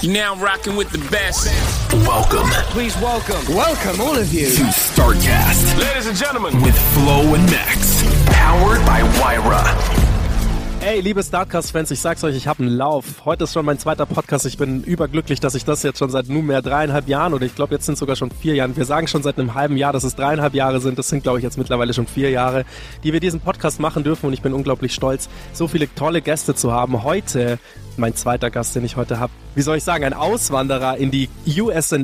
You're now rocking with the best. Welcome Please welcome, welcome all of you. to StarCast Ladies and gentlemen, with Flo and Max. Powered by Wyra. Ey, liebe Startcast-Fans, ich sag's euch, ich habe einen Lauf. Heute ist schon mein zweiter Podcast. Ich bin überglücklich, dass ich das jetzt schon seit nunmehr dreieinhalb Jahren oder ich glaube, jetzt sind sogar schon vier Jahren. Wir sagen schon seit einem halben Jahr, dass es dreieinhalb Jahre sind. Das sind, glaube ich, jetzt mittlerweile schon vier Jahre, die wir diesen Podcast machen dürfen und ich bin unglaublich stolz, so viele tolle Gäste zu haben. Heute, mein zweiter Gast, den ich heute habe, wie soll ich sagen, ein Auswanderer in die USA.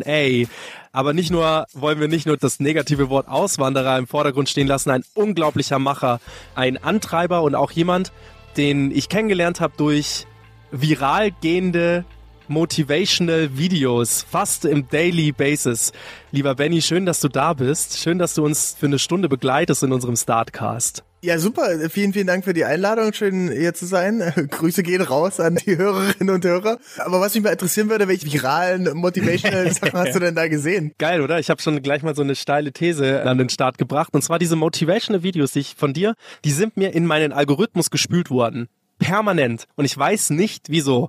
Aber nicht nur wollen wir nicht nur das negative Wort Auswanderer im Vordergrund stehen lassen, ein unglaublicher Macher, ein Antreiber und auch jemand, den ich kennengelernt habe durch viral gehende Motivational Videos, fast im Daily Basis. Lieber Benny, schön, dass du da bist. Schön, dass du uns für eine Stunde begleitest in unserem Startcast. Ja, super. Vielen, vielen Dank für die Einladung. Schön hier zu sein. Grüße gehen raus an die Hörerinnen und Hörer. Aber was mich mal interessieren würde, welche viralen Motivational Sachen hast du denn da gesehen? Geil, oder? Ich habe schon gleich mal so eine steile These an den Start gebracht. Und zwar diese Motivational Videos, die ich von dir, die sind mir in meinen Algorithmus gespült worden. Permanent. Und ich weiß nicht, wieso.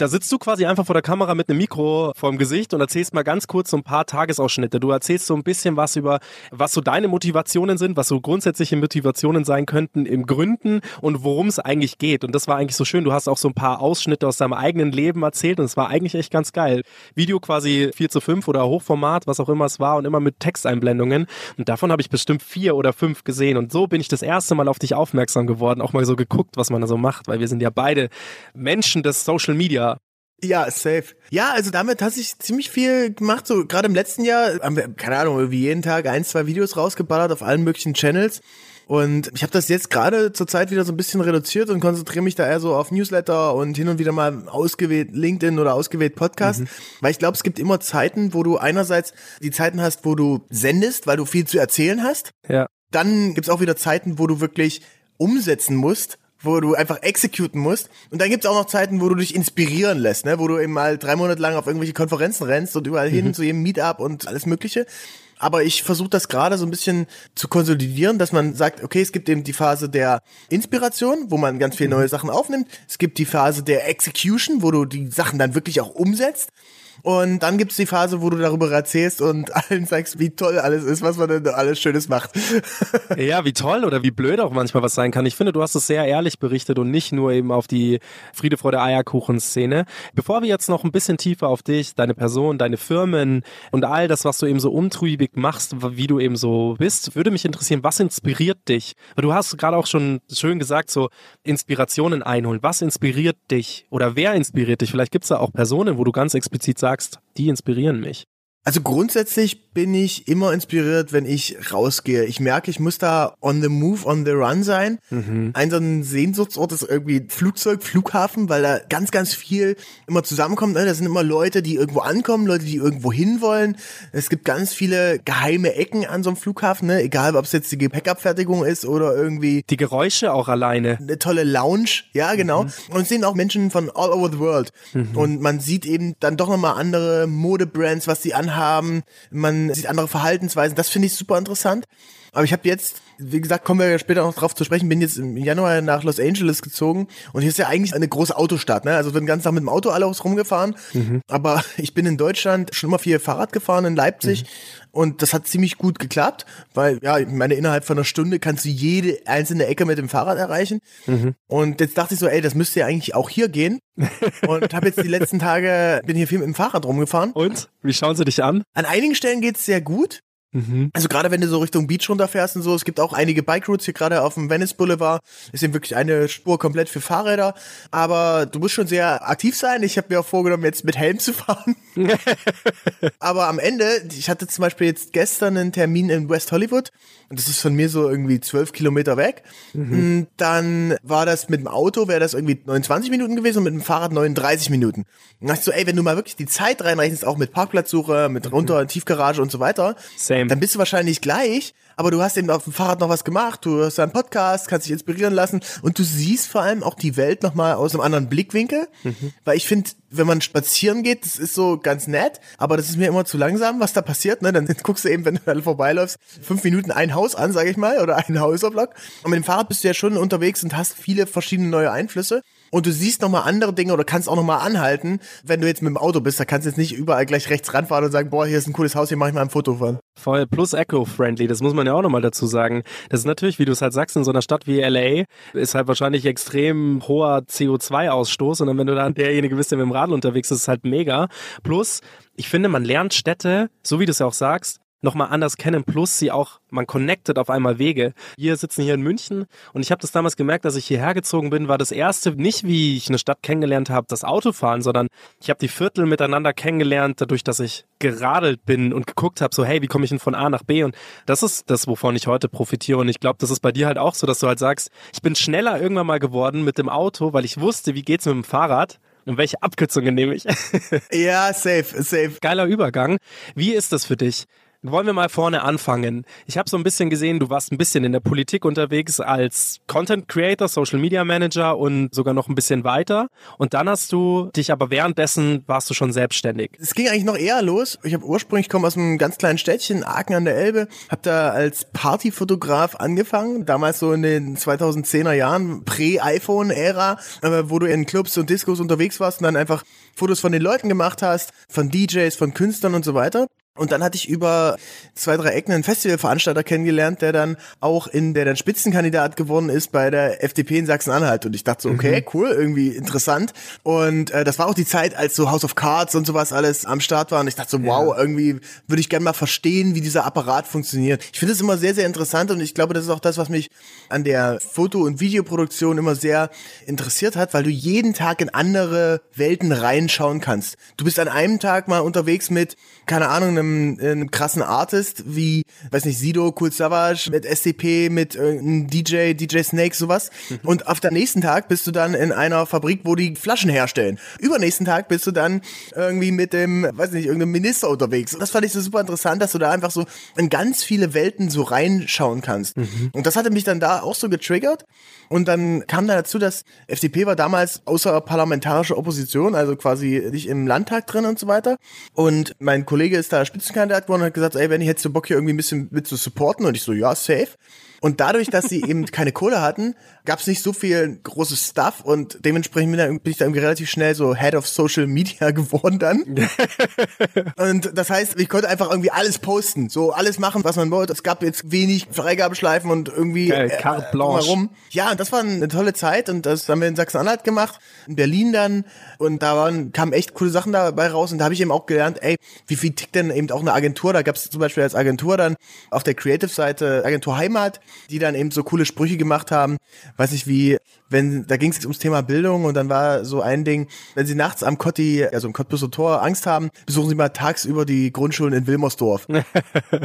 Da sitzt du quasi einfach vor der Kamera mit einem Mikro vorm Gesicht und erzählst mal ganz kurz so ein paar Tagesausschnitte. Du erzählst so ein bisschen was über, was so deine Motivationen sind, was so grundsätzliche Motivationen sein könnten im Gründen und worum es eigentlich geht. Und das war eigentlich so schön. Du hast auch so ein paar Ausschnitte aus deinem eigenen Leben erzählt und es war eigentlich echt ganz geil. Video quasi 4 zu 5 oder Hochformat, was auch immer es war und immer mit Texteinblendungen. Und davon habe ich bestimmt vier oder fünf gesehen. Und so bin ich das erste Mal auf dich aufmerksam geworden, auch mal so geguckt, was man da so macht, weil wir sind ja beide Menschen des Social Media. Ja, safe. Ja, also damit hat sich ziemlich viel gemacht. So gerade im letzten Jahr haben wir, keine Ahnung, irgendwie jeden Tag ein, zwei Videos rausgeballert auf allen möglichen Channels. Und ich habe das jetzt gerade zur Zeit wieder so ein bisschen reduziert und konzentriere mich da eher so auf Newsletter und hin und wieder mal ausgewählt LinkedIn oder ausgewählt Podcast. Weil ich glaube, es gibt immer Zeiten, wo du einerseits die Zeiten hast, wo du sendest, weil du viel zu erzählen hast. Ja. Dann gibt's auch wieder Zeiten, wo du wirklich umsetzen musst, wo du einfach executen musst. Und dann gibt's auch noch Zeiten, wo du dich inspirieren lässt, ne? wo du eben mal drei Monate lang auf irgendwelche Konferenzen rennst und überall hin zu jedem Meetup und alles Mögliche. Aber ich versuche das gerade so ein bisschen zu konsolidieren, dass man sagt, okay, es gibt eben die Phase der Inspiration, wo man ganz viele neue Sachen aufnimmt. Es gibt die Phase der Execution, wo du die Sachen dann wirklich auch umsetzt. Und dann gibt's die Phase, wo du darüber erzählst und allen sagst, wie toll alles ist, was man denn alles Schönes macht. Ja, wie toll oder wie blöd auch manchmal was sein kann. Ich finde, du hast es sehr ehrlich berichtet und nicht nur eben auf die Friede, Freude, Eierkuchen-Szene. Bevor wir jetzt noch ein bisschen tiefer auf dich, deine Person, deine Firmen und all das, was du eben so umtriebig machst, wie du eben so bist, würde mich interessieren, was inspiriert dich? Du hast gerade auch schon schön gesagt, so Inspirationen einholen. Was inspiriert dich oder wer inspiriert dich? Vielleicht gibt's da auch Personen, wo du ganz explizit sagst, die inspirieren mich. Also grundsätzlich bin ich immer inspiriert, wenn ich rausgehe. Ich merke, ich muss da on the move, on the run sein. Ein so ein Sehnsuchtsort ist irgendwie Flugzeug, Flughafen, weil da ganz, ganz viel immer zusammenkommt. Ne? Da sind immer Leute, die irgendwo ankommen, Leute, die irgendwo hinwollen. Es gibt ganz viele geheime Ecken an so einem Flughafen, ne? egal ob es jetzt die Gepäckabfertigung ist oder irgendwie Die Geräusche auch alleine. eine tolle Lounge, ja genau. Und es sehen auch Menschen von all over the world. Und man sieht eben dann doch nochmal andere Modebrands, was sie anhaben. Man sieht andere Verhaltensweisen. Das finde ich super interessant. Aber ich habe jetzt, wie gesagt, kommen wir ja später noch drauf zu sprechen, bin jetzt im Januar nach Los Angeles gezogen und hier ist ja eigentlich eine große Autostadt, ne? Also wird den ganzen Tag mit dem Auto alles rumgefahren. Aber ich bin in Deutschland schon immer viel Fahrrad gefahren in Leipzig und das hat ziemlich gut geklappt, weil ja, ich meine, innerhalb von einer Stunde kannst du jede einzelne Ecke mit dem Fahrrad erreichen. Und jetzt dachte ich so, ey, das müsste ja eigentlich auch hier gehen. und habe jetzt die letzten Tage, bin hier viel mit dem Fahrrad rumgefahren. Und? Wie schauen sie dich an? An einigen Stellen geht's sehr gut. Mhm. Also gerade wenn du so Richtung Beach runterfährst und so, es gibt auch einige Bike Routes hier gerade auf dem Venice Boulevard. Ist eben wirklich eine Spur komplett für Fahrräder. Aber du musst schon sehr aktiv sein. Ich habe mir auch vorgenommen, jetzt mit Helm zu fahren. aber am Ende, ich hatte zum Beispiel jetzt gestern einen Termin in West Hollywood und das ist von mir so irgendwie zwölf Kilometer weg. Mhm. Dann war das mit dem Auto, wäre das irgendwie 29 Minuten gewesen und mit dem Fahrrad 39 Minuten. Und dachte ich so, ey, wenn du mal wirklich die Zeit reinrechnest, auch mit Parkplatzsuche, mit runter, Tiefgarage und so weiter, Same. Dann bist du wahrscheinlich gleich, aber du hast eben auf dem Fahrrad noch was gemacht, du hast einen Podcast, kannst dich inspirieren lassen und du siehst vor allem auch die Welt nochmal aus einem anderen Blickwinkel, mhm. weil ich finde, wenn man spazieren geht, das ist so ganz nett, aber das ist mir immer zu langsam, was da passiert, ne? Dann guckst du eben, wenn du da vorbeiläufst, fünf Minuten ein Haus an, sage ich mal, oder einen Häuserblock und mit dem Fahrrad bist du ja schon unterwegs und hast viele verschiedene neue Einflüsse und du siehst nochmal andere Dinge oder kannst auch nochmal anhalten, wenn du jetzt mit dem Auto bist. Da kannst du jetzt nicht überall gleich rechts ranfahren und sagen, boah, hier ist ein cooles Haus, hier mach ich mal ein Foto von. Voll, plus eco-friendly, das muss man ja auch nochmal dazu sagen. Das ist natürlich, wie du es halt sagst, in so einer Stadt wie LA ist halt wahrscheinlich extrem hoher CO2-Ausstoß und dann, wenn du dann derjenige bist, der mit dem Radl unterwegs ist, ist halt mega. Plus, ich finde, man lernt Städte, so wie du es ja auch sagst, nochmal anders kennen, plus sie auch, man connectet auf einmal Wege. Wir sitzen hier in München und ich habe das damals gemerkt, dass ich hierher gezogen bin, war das erste nicht, wie ich eine Stadt kennengelernt habe, das Autofahren, sondern ich habe die Viertel miteinander kennengelernt, dadurch, dass ich geradelt bin und geguckt habe, so hey, wie komme ich denn von A nach B? Und das ist das, wovon ich heute profitiere. Und ich glaube, das ist bei dir halt auch so, dass du halt sagst, ich bin schneller irgendwann mal geworden mit dem Auto, weil ich wusste, wie geht's mit dem Fahrrad. Und welche Abkürzungen nehme ich? ja, safe, safe. Geiler Übergang. Wie ist das für dich? Wollen wir mal vorne anfangen? Ich habe so ein bisschen gesehen, du warst ein bisschen in der Politik unterwegs als Content Creator, Social Media Manager und sogar noch ein bisschen weiter. Und dann hast du dich aber währenddessen warst du schon selbstständig. Es ging eigentlich noch eher los. Ich habe ursprünglich komme aus einem ganz kleinen Städtchen, Aachen an der Elbe, habe da als Partyfotograf angefangen, damals so in den 2010er Jahren, Prä-iPhone-Ära, wo du in Clubs und Discos unterwegs warst und dann einfach Fotos von den Leuten gemacht hast, von DJs, von Künstlern und so weiter. Und dann hatte ich über zwei, drei Ecken einen Festivalveranstalter kennengelernt, der dann auch in, der dann Spitzenkandidat geworden ist bei der FDP in Sachsen-Anhalt. Und ich dachte so, okay, mhm. cool, irgendwie interessant. Und äh, das war auch die Zeit, als so House of Cards und sowas alles am Start war. Und ich dachte so, wow, ja. irgendwie würde ich gerne mal verstehen, wie dieser Apparat funktioniert. Ich finde es immer sehr, sehr interessant und ich glaube, das ist auch das, was mich an der Foto- und Videoproduktion immer sehr interessiert hat, weil du jeden Tag in andere Welten reinschauen kannst. Du bist an einem Tag mal unterwegs mit, keine Ahnung, einem einem, einem krassen Artist wie, weiß nicht, Sido, Cool Savage, mit SCP, mit DJ, DJ Snake, sowas. Mhm. Und auf der nächsten Tag bist du dann in einer Fabrik, wo die Flaschen herstellen. Übernächsten Tag bist du dann irgendwie mit dem, weiß nicht, irgendeinem Minister unterwegs. Und das fand ich so super interessant, dass du da einfach so in ganz viele Welten so reinschauen kannst. Mhm. Und das hatte mich dann da auch so getriggert. Und dann kam da dazu, dass FDP war damals außerparlamentarische Opposition, also quasi nicht im Landtag drin und so weiter. Und mein Kollege ist da Spitzenkandidat geworden und hat gesagt, ey, wenn ich hättest du Bock hier irgendwie ein bisschen mit zu supporten? Und ich so, ja, safe. Und dadurch, dass sie eben keine Kohle hatten, gab es nicht so viel großes Stuff und dementsprechend bin ich da irgendwie relativ schnell so Head of Social Media geworden dann. und das heißt, ich konnte einfach irgendwie alles posten, so alles machen, was man wollte. Es gab jetzt wenig Freigabeschleifen und irgendwie Geil, äh, Carte Blanche. Rum. Ja, und das war eine tolle Zeit und das haben wir in Sachsen-Anhalt gemacht, in Berlin dann und da waren, kamen echt coole Sachen dabei raus und da habe ich eben auch gelernt, ey, wie viel tickt denn eben auch eine Agentur? Da gab es zum Beispiel als Agentur dann auf der Creative-Seite Agentur Heimat, die dann eben so coole Sprüche gemacht haben, weiß nicht wie, wenn, da ging es ums Thema Bildung und dann war so ein Ding, wenn Sie nachts am Kotti, also im Cottbusser Tor Angst haben, besuchen Sie mal tagsüber die Grundschulen in Wilmersdorf. Wir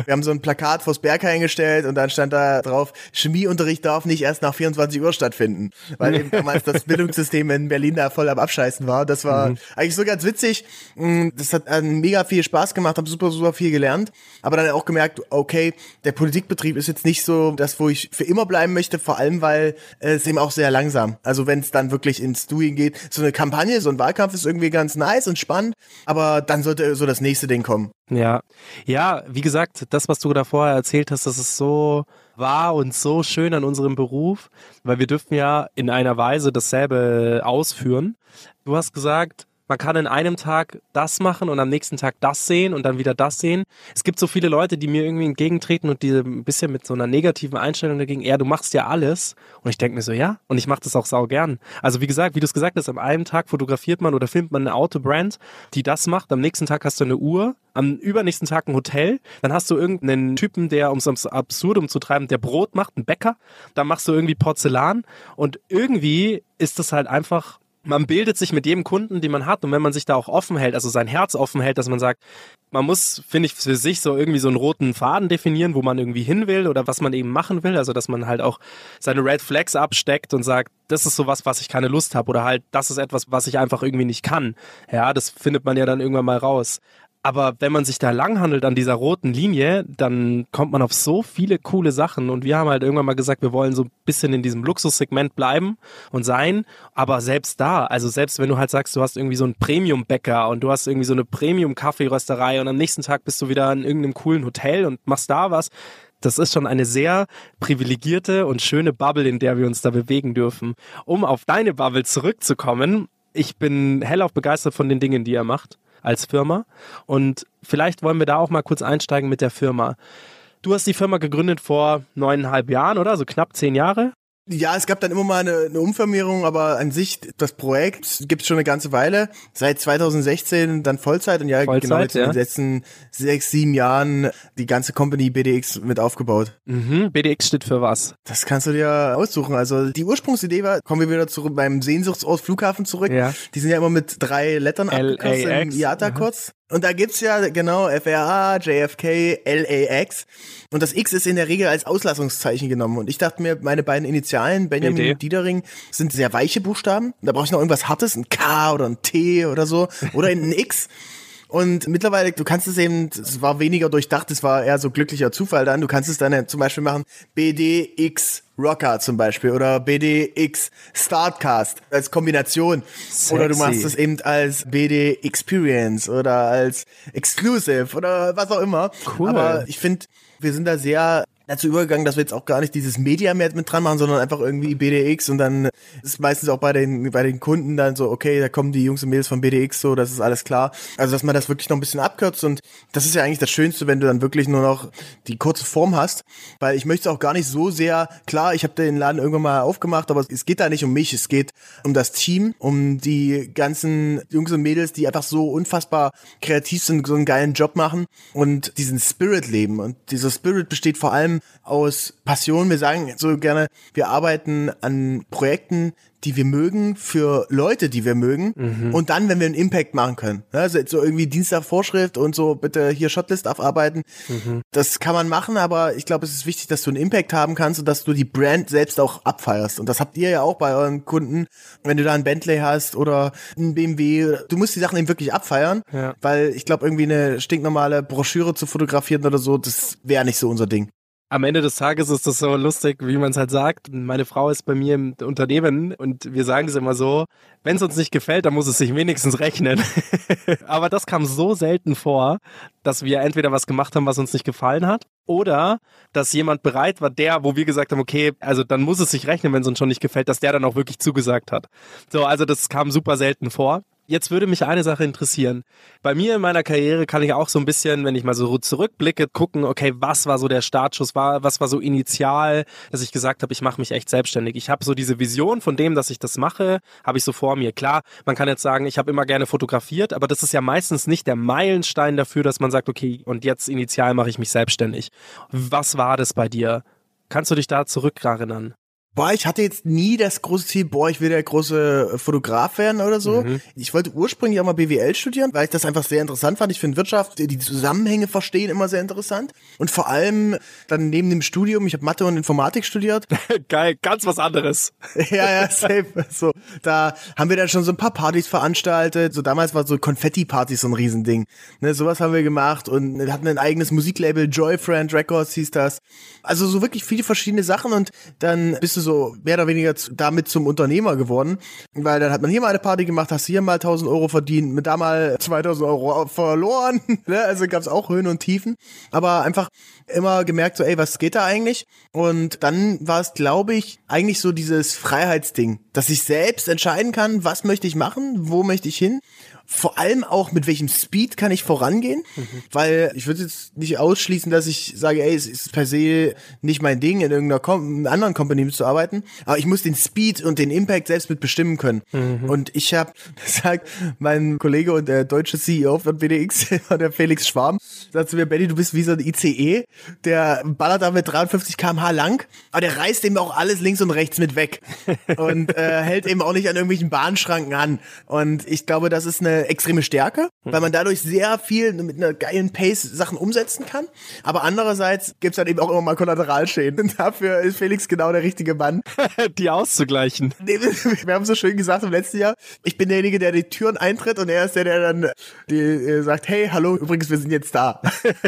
haben so ein Plakat vors Berg eingestellt und dann stand da drauf, Chemieunterricht darf nicht erst nach 24 Uhr stattfinden, weil eben damals das Bildungssystem in Berlin da voll am Abscheißen war. Das war mhm. eigentlich so ganz witzig. Mm, das hat mega viel Spaß gemacht, habe super, super viel gelernt, aber dann auch gemerkt, okay, der Politikbetrieb ist jetzt nicht so das, wo ich für immer bleiben möchte, vor allem, weil es eben auch sehr langsam langsam. Also wenn es dann wirklich ins Doing geht, so eine Kampagne, so ein Wahlkampf ist irgendwie ganz nice und spannend, aber dann sollte so das nächste Ding kommen. Ja, ja, wie gesagt, das, was du da vorher erzählt hast, das ist so wahr und so schön an unserem Beruf, weil wir dürfen ja in einer Weise dasselbe ausführen. Du hast gesagt, man kann in einem Tag das machen und am nächsten Tag das sehen und dann wieder das sehen. Es gibt so viele Leute, die mir irgendwie entgegentreten und die ein bisschen mit so einer negativen Einstellung dagegen, ja, du machst ja alles. Und ich denke mir so, ja, und ich mache das auch sau gern. Also wie gesagt, wie du es gesagt hast, am einen Tag fotografiert man oder filmt man eine Autobrand, die das macht. Am nächsten Tag hast du eine Uhr, am übernächsten Tag ein Hotel, dann hast du irgendeinen Typen, der ums Absurdum zu treiben, der Brot macht, einen Bäcker, dann machst du irgendwie Porzellan und irgendwie ist das halt einfach man bildet sich mit jedem Kunden, den man hat und wenn man sich da auch offen hält, also sein Herz offen hält, dass man sagt, man muss, finde ich, für sich so irgendwie so einen roten Faden definieren, wo man irgendwie hin will oder was man eben machen will, also dass man halt auch seine Red Flags absteckt und sagt, das ist sowas, was ich keine Lust habe oder halt, das ist etwas, was ich einfach irgendwie nicht kann. Ja, das findet man ja dann irgendwann mal raus. Aber wenn man sich da langhandelt an dieser roten Linie, dann kommt man auf so viele coole Sachen. Und wir haben halt irgendwann mal gesagt, wir wollen so ein bisschen in diesem Luxussegment bleiben und sein. Aber selbst da, also selbst wenn du halt sagst, du hast irgendwie so einen Premium-Bäcker und du hast irgendwie so eine Premium-Kaffeerösterei und am nächsten Tag bist du wieder in irgendeinem coolen Hotel und machst da was, das ist schon eine sehr privilegierte und schöne Bubble, in der wir uns da bewegen dürfen. Um auf deine Bubble zurückzukommen, ich bin hellauf begeistert von den Dingen, die er macht als Firma. Und vielleicht wollen wir da auch mal kurz einsteigen mit der Firma. Du hast die Firma gegründet vor neuneinhalb Jahren, oder? So knapp zehn Jahre? Ja, es gab dann immer mal eine, eine Umfirmierung, aber an sich, das Projekt gibt es schon eine ganze Weile. Seit 2016 dann Vollzeit und ja, Vollzeit, genau jetzt ja. in den letzten sechs, sieben Jahren die ganze Company BDX mit aufgebaut. Mhm. BDX steht für was? Das kannst du dir aussuchen. Also die Ursprungsidee war, kommen wir wieder zurück beim Sehnsuchtsort Flughafen zurück. Ja. Die sind ja immer mit drei Lettern abgekürzt im LAX. IATA kurz. Und da gibt's ja genau FRA, JFK, LAX. Und das X ist in der Regel als Auslassungszeichen genommen. Und ich dachte mir, meine beiden Initialen, Benjamin BD. und Diedering, sind sehr weiche Buchstaben. Da brauche ich noch irgendwas Hartes, ein K oder ein T oder so. Oder ein X. Und mittlerweile, du kannst es eben, es war weniger durchdacht, es war eher so glücklicher Zufall dann. Du kannst es dann zum Beispiel machen, BDX Rocker zum Beispiel oder BDX Startcast als Kombination. Oder du machst es eben als BD Experience oder als Exclusive oder was auch immer. Cool. Aber ich finde, wir sind da sehr dazu übergegangen, dass wir jetzt auch gar nicht dieses Media mehr mit dran machen, sondern einfach irgendwie BDX und dann ist meistens auch bei den, bei den Kunden dann so, okay, da kommen die Jungs und Mädels von BDX so, das ist alles klar. Also, dass man das wirklich noch ein bisschen abkürzt und das ist ja eigentlich das Schönste, wenn du dann wirklich nur noch die kurze Form hast, weil ich möchte auch gar nicht so sehr, klar, ich habe den Laden irgendwann mal aufgemacht, aber es geht da nicht um mich, es geht um das Team, um die ganzen Jungs und Mädels, die einfach so unfassbar kreativ sind, so einen geilen Job machen und diesen Spirit leben und dieser Spirit besteht vor allem aus Passion. Wir sagen so gerne, wir arbeiten an Projekten, die wir mögen, für Leute, die wir mögen. Und dann, wenn wir einen Impact machen können. Ne, Also so irgendwie Dienstag Vorschrift und so bitte hier Shotlist abarbeiten. Das kann man machen, aber ich glaube, es ist wichtig, dass du einen Impact haben kannst und dass du die Brand selbst auch abfeierst. Und das habt ihr ja auch bei euren Kunden, wenn du da einen Bentley hast oder einen BMW. Du musst die Sachen eben wirklich abfeiern, Ja. weil ich glaube, irgendwie eine stinknormale Broschüre zu fotografieren oder so, das wäre nicht so unser Ding. Am Ende des Tages ist das so lustig, wie man es halt sagt. Meine Frau ist bei mir im Unternehmen und wir sagen es immer so, wenn es uns nicht gefällt, dann muss es sich wenigstens rechnen. Aber das kam so selten vor, dass wir entweder was gemacht haben, was uns nicht gefallen hat, oder dass jemand bereit war, der, wo wir gesagt haben, okay, also dann muss es sich rechnen, wenn es uns schon nicht gefällt, dass der dann auch wirklich zugesagt hat. So, also das kam super selten vor. Jetzt würde mich eine Sache interessieren. Bei mir in meiner Karriere kann ich auch so ein bisschen, wenn ich mal so zurückblicke, gucken, okay, was war so der Startschuss, war, was war so initial, dass ich gesagt habe, ich mache mich echt selbstständig. Ich habe so diese Vision von dem, dass ich das mache, habe ich so vor mir. Klar, man kann jetzt sagen, ich habe immer gerne fotografiert, aber das ist ja meistens nicht der Meilenstein dafür, dass man sagt, okay, und jetzt initial mache ich mich selbstständig. Was war das bei dir? Kannst du dich da zurückerinnern? Boah, ich hatte jetzt nie das große Ziel, boah, ich will der große Fotograf werden oder so. Ich wollte ursprünglich auch mal BWL studieren, weil ich das einfach sehr interessant fand. Ich finde Wirtschaft, die Zusammenhänge verstehen immer sehr interessant. Und vor allem dann neben dem Studium, ich habe Mathe und Informatik studiert. Geil, ganz was anderes. ja, ja, safe. So, da haben wir dann schon so ein paar Partys veranstaltet. So damals war so Konfetti-Partys so ein Riesending. Ne, sowas haben wir gemacht und wir hatten ein eigenes Musiklabel, Joyfriend Records hieß das. Also so wirklich viele verschiedene Sachen und dann bist du so mehr oder weniger damit zum Unternehmer geworden, weil dann hat man hier mal eine Party gemacht, hast hier mal 1000 Euro verdient, mit da mal 2000 Euro verloren. ne? Also gab's auch Höhen und Tiefen, aber einfach immer gemerkt so, ey, was geht da eigentlich? Und dann war es, glaube ich, eigentlich so dieses Freiheitsding, dass ich selbst entscheiden kann, was möchte ich machen, wo möchte ich hin vor allem auch mit welchem Speed kann ich vorangehen, weil ich würde jetzt nicht ausschließen, dass ich sage, ey, es ist per se nicht mein Ding, in irgendeiner Com anderen Company zu arbeiten, aber ich muss den Speed und den Impact selbst mit bestimmen können. Und ich habe gesagt, mein Kollege und der deutsche CEO von BDX, der Felix Schwarm, sagt zu mir, Benny, du bist wie so ein ICE, der ballert da mit 53 km/h lang, aber der reißt eben auch alles links und rechts mit weg und äh, hält eben auch nicht an irgendwelchen Bahnschranken an. Und ich glaube, das ist eine extreme Stärke, weil man dadurch sehr viel mit einer geilen Pace Sachen umsetzen kann. Aber andererseits gibt's dann eben auch immer mal Kollateralschäden. Und dafür ist Felix genau der richtige Mann. Die auszugleichen. Wir haben so schön gesagt im letzten Jahr, ich bin derjenige, der die Türen eintritt und er ist der, der dann die, äh, sagt, hey, hallo, übrigens, wir sind jetzt da.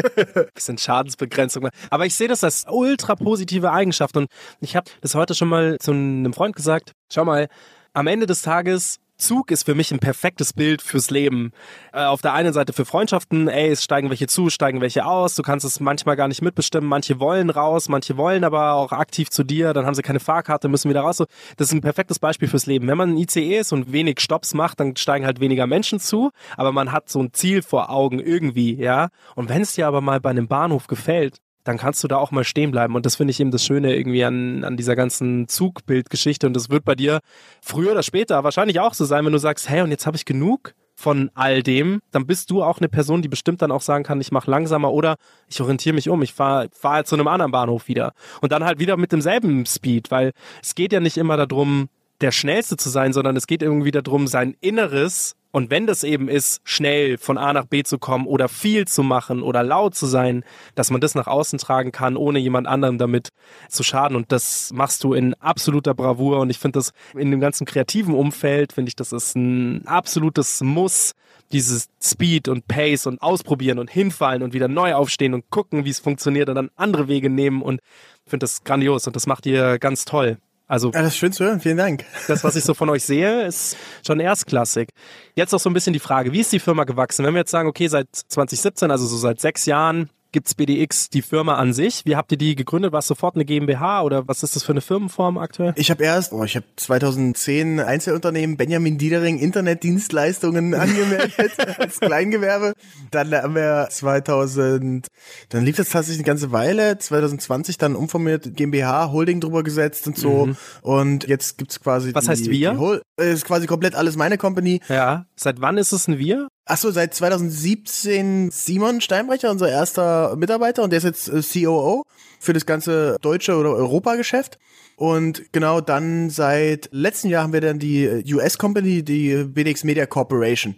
bisschen Schadensbegrenzung. Aber ich sehe das als ultra positive Eigenschaft und ich habe das heute schon mal zu einem Freund gesagt. Schau mal, am Ende des Tages Zug ist für mich ein perfektes Bild fürs Leben. Äh, auf der einen Seite für Freundschaften, ey, es steigen welche zu, steigen welche aus. Du kannst es manchmal gar nicht mitbestimmen. Manche wollen raus, manche wollen aber auch aktiv zu dir. Dann haben sie keine Fahrkarte, müssen wieder raus. Das ist ein perfektes Beispiel fürs Leben. Wenn man ein ICE ist und wenig Stops macht, dann steigen halt weniger Menschen zu. Aber man hat so ein Ziel vor Augen irgendwie, ja. Und wenn es dir aber mal bei einem Bahnhof gefällt, dann kannst du da auch mal stehen bleiben. Und das finde ich eben das Schöne irgendwie an, an dieser ganzen Zugbildgeschichte. Und das wird bei dir früher oder später wahrscheinlich auch so sein, wenn du sagst, hey, und jetzt habe ich genug von all dem, dann bist du auch eine Person, die bestimmt dann auch sagen kann, ich mache langsamer oder ich orientiere mich um, ich fahre fahr zu einem anderen Bahnhof wieder. Und dann halt wieder mit demselben Speed, weil es geht ja nicht immer darum, der Schnellste zu sein, sondern es geht irgendwie darum, sein Inneres und wenn das eben ist, schnell von A nach B zu kommen oder viel zu machen oder laut zu sein, dass man das nach außen tragen kann, ohne jemand anderem damit zu schaden. Und das machst du in absoluter Bravour. Und ich finde das in dem ganzen kreativen Umfeld, finde ich, das ist ein absolutes Muss, dieses Speed und Pace und ausprobieren und hinfallen und wieder neu aufstehen und gucken, wie es funktioniert und dann andere Wege nehmen. Und ich finde das grandios und das macht ihr ganz toll. Also Ja, das ist schön zu hören. Vielen Dank. das, was ich so von euch sehe, ist schon erstklassig. Jetzt auch so ein bisschen die Frage, wie ist die Firma gewachsen? Wenn wir jetzt sagen, okay, seit 2017, also so seit sechs Jahren, gibt's BDX die Firma an sich. Wie habt ihr die gegründet? War es sofort eine GmbH oder was ist das für eine Firmenform aktuell? Ich habe erst, oh, ich habe 2010 Einzelunternehmen Benjamin Diedering Internetdienstleistungen angemeldet als Kleingewerbe. Dann haben wir 2000, dann lief das tatsächlich eine ganze Weile. 2020 dann umformiert GmbH Holding drüber gesetzt und so. Und jetzt gibt's quasi Mhm. Was die, heißt wir? Die Hol ist quasi komplett alles meine Company. Ja. Seit wann ist es ein Wir? Ach so, seit 2017 Simon Steinbrecher, unser erster Mitarbeiter und der ist jetzt äh, COO für das ganze deutsche oder Europageschäft. Und genau dann seit letztem Jahr haben wir dann die äh, US-Company, die BDX Media Corporation,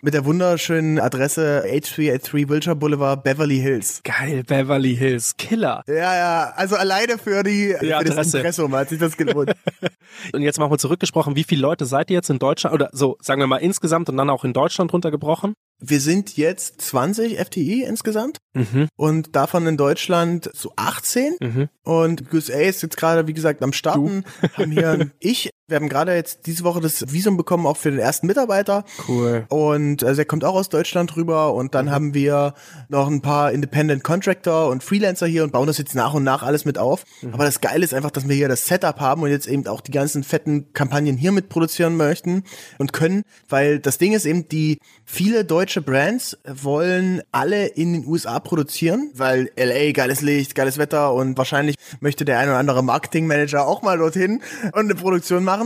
mit der wunderschönen Adresse 8383 Wilshire Boulevard, Beverly Hills. Geil, Beverly Hills, Killer. Ja, ja, also alleine für die, Die für das Adresse. Impressum hat sich das gelohnt. Und jetzt machen wir zurückgesprochen, wie viele Leute seid ihr jetzt in Deutschland oder so, sagen wir mal insgesamt und dann auch in Deutschland runtergebrochen? Wir sind jetzt 20 FTI insgesamt Mhm. und davon in Deutschland so 18. Und USA ist jetzt gerade, wie gesagt, am Starten. Haben hier ich, wir haben gerade jetzt diese Woche das Visum bekommen, auch für den ersten Mitarbeiter. Cool. Und also er kommt auch aus Deutschland rüber. Und dann haben wir noch ein paar Independent Contractor und Freelancer hier und bauen das jetzt nach und nach alles mit auf. Aber das Geile ist einfach, dass wir hier das Setup haben und jetzt eben auch die ganzen fetten Kampagnen hier mit produzieren möchten und können, weil das Ding ist eben, die viele deutsche Brands wollen alle in den USA produzieren, weil LA, geiles Licht, geiles Wetter und wahrscheinlich möchte der ein oder andere Marketingmanager auch mal dorthin und eine Produktion machen.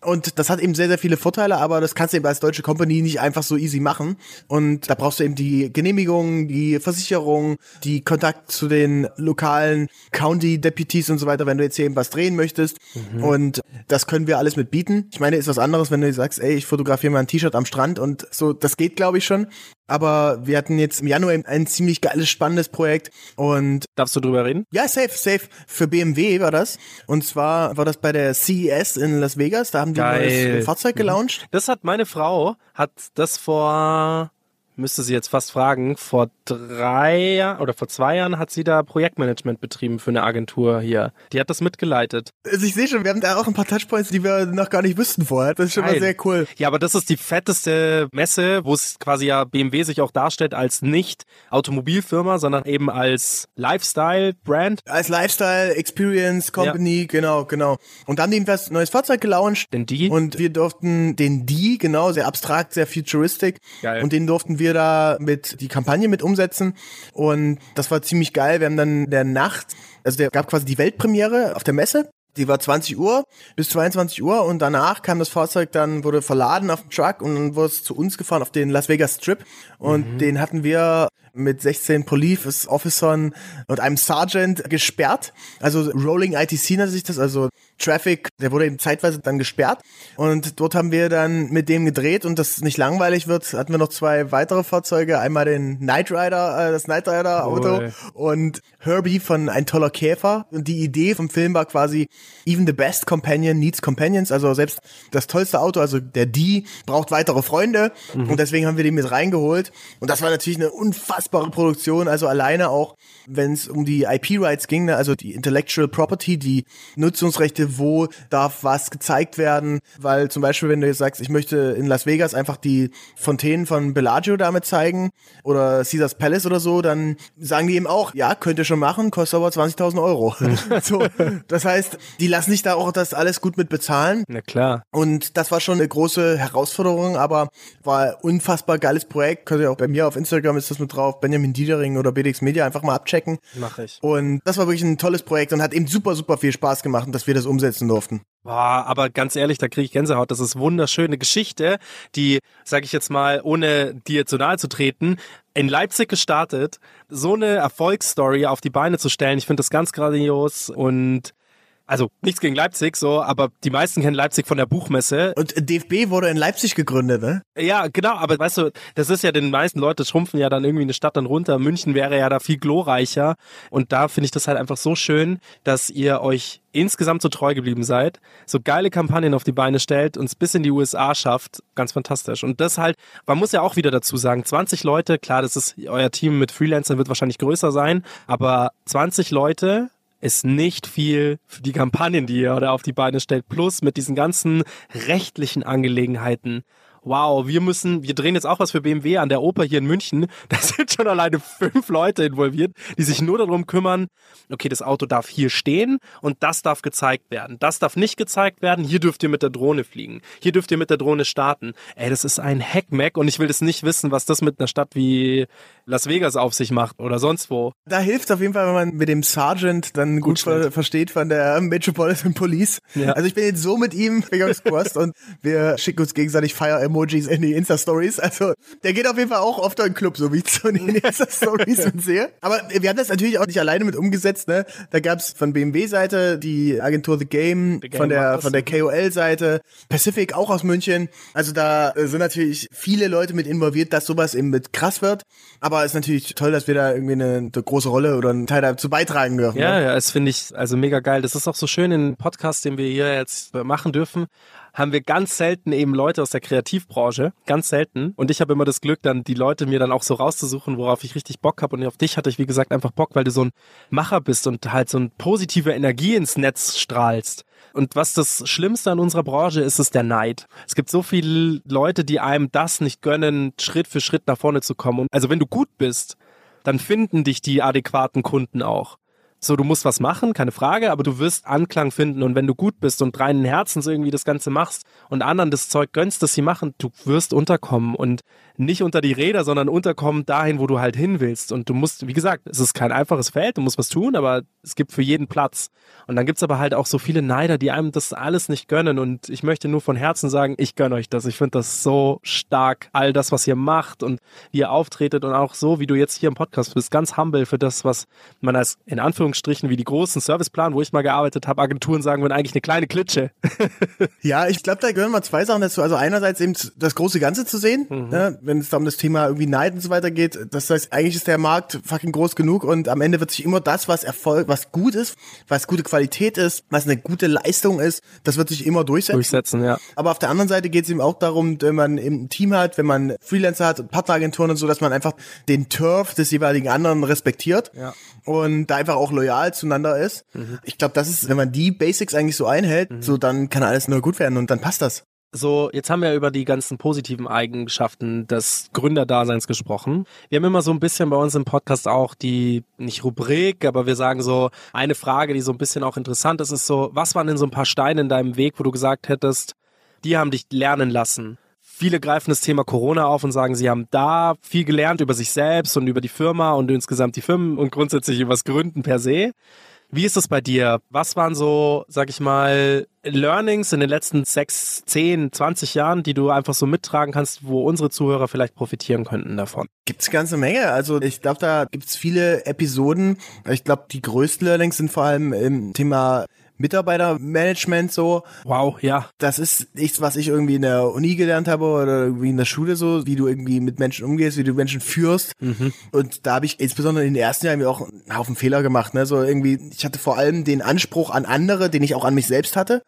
Und das hat eben sehr, sehr viele Vorteile, aber das kannst du eben als deutsche Company nicht einfach so easy machen. Und da brauchst du eben die Genehmigung, die Versicherung, die Kontakt zu den lokalen County Deputies und so weiter, wenn du jetzt hier eben was drehen möchtest. Und das können wir alles mit bieten. Ich meine, ist was anderes, wenn du sagst, ey, ich fotografiere mal ein T-Shirt am Strand und so, das geht, glaube ich, schon. Aber wir hatten jetzt im Januar ein ziemlich geiles, spannendes Projekt und Darfst du drüber reden? ja, safe, safe. Für BMW war das. Und zwar war das bei der CES in Las Vegas. Da haben die ein Geil. neues Fahrzeug gelauncht. Das hat meine Frau, hat das vor müsste sie jetzt fast fragen, vor drei Jahren oder vor zwei Jahren hat sie da Projektmanagement betrieben für eine Agentur hier. Die hat das mitgeleitet. Also ich sehe schon, wir haben da auch ein paar Touchpoints, die wir noch gar nicht wüssten vorher. Das ist schon mal Geil. sehr cool. Ja, aber das ist die fetteste Messe, wo es quasi ja BMW sich auch darstellt als nicht Automobilfirma, sondern eben als Lifestyle-Brand. Als Lifestyle, Experience, Company, genau, genau. Und dann haben die ein neues Fahrzeug gelauncht. Den die? Und wir durften den die, genau, sehr abstrakt, sehr futuristic. Geil. Und den durften wir da mit die Kampagne mit umsetzen. Und das war ziemlich geil. Wir haben dann der Nacht, also der gab quasi die Weltpremiere auf der Messe. Die war 20 Uhr bis 22 Uhr und danach kam das Fahrzeug dann, wurde verladen auf dem Truck und dann wurde es zu uns gefahren auf den Las Vegas Strip und den hatten wir mit 16 Police Officern und einem Sergeant gesperrt. Also Rolling ITC nennt sich das, also Traffic, der wurde eben zeitweise dann gesperrt und dort haben wir dann mit dem gedreht und das nicht langweilig wird, hatten wir noch zwei weitere Fahrzeuge, einmal den Knight Rider, äh, das Knight Rider Auto Cool. und Herbie von Ein toller Käfer. Und die Idee vom Film war quasi, even the best companion needs companions. Also selbst das tollste Auto, also der D, braucht weitere Freunde. Und deswegen haben wir den mit reingeholt. Und das war natürlich eine unfassbare Produktion. Also alleine auch, wenn es um die IP-Rights ging, ne, also die Intellectual Property, die Nutzungsrechte, wo darf was gezeigt werden. Weil zum Beispiel, wenn du jetzt sagst, ich möchte in Las Vegas einfach die Fontänen von Bellagio damit zeigen oder Caesars Palace oder so, dann sagen die eben auch, ja, könnt ihr schon machen, kostet aber 20.000 Euro. so, das heißt, die lassen sich da auch das alles gut mit bezahlen. Na klar. Und das war schon eine große Herausforderung, aber war ein unfassbar geiles Projekt. Könnt ihr auch bei mir auf Instagram ist das mit drauf, Benjamin Diedering oder BDX Media einfach mal abchecken. Mache ich. Und das war wirklich ein tolles Projekt und hat eben super, super viel Spaß gemacht, dass wir das umsetzen durften. Boah, aber ganz ehrlich, da kriege ich Gänsehaut. Das ist wunderschöne Geschichte, die, sage ich jetzt mal, ohne dir zu nahe zu treten, in Leipzig gestartet, so eine Erfolgsstory auf die Beine zu stellen. Ich finde das ganz grandios und also nichts gegen Leipzig, so, aber die meisten kennen Leipzig von der Buchmesse. Und DFB wurde in Leipzig gegründet, ne? Ja, genau, aber weißt du, das ist ja den meisten Leute schrumpfen ja dann irgendwie eine Stadt dann runter. München wäre ja da viel glorreicher. Und da finde ich das halt einfach so schön, dass ihr euch insgesamt so treu geblieben seid, so geile Kampagnen auf die Beine stellt, uns bis in die USA schafft. Ganz fantastisch. Und das halt, man muss ja auch wieder dazu sagen, 20 Leute, klar, das ist euer Team mit Freelancern wird wahrscheinlich größer sein, aber 20 Leute ist nicht viel für die Kampagnen, die ihr da auf die Beine stellt, plus mit diesen ganzen rechtlichen Angelegenheiten. Wow, wir müssen, wir drehen jetzt auch was für BMW an der Oper hier in München. Da sind schon alleine fünf Leute involviert, die sich nur darum kümmern, okay, das Auto darf hier stehen und das darf gezeigt werden. Das darf nicht gezeigt werden. Hier dürft ihr mit der Drohne fliegen. Hier dürft ihr mit der Drohne starten. Ey, das ist ein Hackmack und ich will das nicht wissen, was das mit einer Stadt wie Las Vegas auf sich macht oder sonst wo. Da hilft auf jeden Fall, wenn man mit dem Sergeant dann gut ver Schnitt. versteht von der Metropolitan Police. Ja. Also ich bin jetzt so mit ihm gesquasst und wir schicken uns gegenseitig Fire-Emojis in die Insta-Stories. Also der geht auf jeden Fall auch oft in den Club, so wie ich so in den Insta-Stories sehe. Aber wir haben das natürlich auch nicht alleine mit umgesetzt. Ne? Da gab's von BMW-Seite die Agentur The Game, The Game von der von der. KOL-Seite, Pacific auch aus München. Also da äh, sind natürlich viele Leute mit involviert, dass sowas eben mit krass wird. Aber es ist natürlich toll, dass wir da irgendwie eine, eine große Rolle oder einen Teil dazu beitragen dürfen. Ja, ne? ja, das finde ich also mega geil. Das ist auch so schön in Podcast, den wir hier jetzt machen dürfen. Haben wir ganz selten eben Leute aus der Kreativbranche, ganz selten. Und ich habe immer das Glück, dann die Leute mir dann auch so rauszusuchen, worauf ich richtig Bock habe. Und auf dich hatte ich, wie gesagt, einfach Bock, weil du so ein Macher bist und halt so ein positive Energie ins Netz strahlst. Und was das Schlimmste an unserer Branche ist, ist der Neid. Es gibt so viele Leute, die einem das nicht gönnen, Schritt für Schritt nach vorne zu kommen. Und also wenn du gut bist, dann finden dich die adäquaten Kunden auch. So, du musst was machen, keine Frage, aber du wirst Anklang finden. Und wenn du gut bist und reinen Herzens irgendwie das Ganze machst und anderen das Zeug gönnst, das sie machen, du wirst unterkommen. Und nicht unter die Räder, sondern unterkommen dahin, wo du halt hin willst. Und du musst, wie gesagt, es ist kein einfaches Feld, du musst was tun, aber es gibt für jeden Platz. Und dann gibt's aber halt auch so viele Neider, die einem das alles nicht gönnen. Und ich möchte nur von Herzen sagen, ich gönne euch das. Ich finde das so stark, all das, was ihr macht und wie ihr auftretet und auch so, wie du jetzt hier im Podcast bist, ganz humble für das, was man als in Anführungsstrichen wie die großen Serviceplan, wo ich mal gearbeitet habe, Agenturen sagen würden, eigentlich eine kleine Klitsche. ja, ich glaube, da gehören mal zwei Sachen dazu. Also einerseits eben das große Ganze zu sehen, mhm. ne, wenn es da um das Thema irgendwie Neid und so weiter geht. Das heißt, eigentlich ist der Markt fucking groß genug und am Ende wird sich immer das, was Erfolg, was gut ist, was gute Qualität ist, was eine gute Leistung ist, das wird sich immer durchsetzen. Durchsetzen, ja. Aber auf der anderen Seite geht es eben auch darum, wenn man eben ein Team hat, wenn man Freelancer hat, Partneragenturen und so, dass man einfach den Turf des jeweiligen anderen respektiert ja. und da einfach auch loyal zueinander ist. Mhm. Ich glaube, das ist, wenn man die Basics eigentlich so einhält, mhm. so dann kann alles nur gut werden und dann passt das. So, jetzt haben wir über die ganzen positiven Eigenschaften des Gründerdaseins gesprochen. Wir haben immer so ein bisschen bei uns im Podcast auch die, nicht Rubrik, aber wir sagen so, eine Frage, die so ein bisschen auch interessant ist, ist so, was waren denn so ein paar Steine in deinem Weg, wo du gesagt hättest, die haben dich lernen lassen? Viele greifen das Thema Corona auf und sagen, sie haben da viel gelernt über sich selbst und über die Firma und insgesamt die Firmen und grundsätzlich über das Gründen per se. Wie ist es bei dir? Was waren so, sag ich mal, Learnings in den letzten sechs, zehn, zwanzig Jahren, die du einfach so mittragen kannst, wo unsere Zuhörer vielleicht profitieren könnten davon? Gibt's ganze Menge. Also ich glaube, da gibt's viele Episoden. Ich glaube, die größten Learnings sind vor allem im Thema Mitarbeitermanagement so. Wow, ja. Das ist nichts, was ich irgendwie in der Uni gelernt habe oder irgendwie in der Schule so, wie du irgendwie mit Menschen umgehst, wie du Menschen führst. Mhm. Und da habe ich insbesondere in den ersten Jahren auch einen Haufen Fehler gemacht. Ne? So irgendwie, ich hatte vor allem den Anspruch an andere, den ich auch an mich selbst hatte.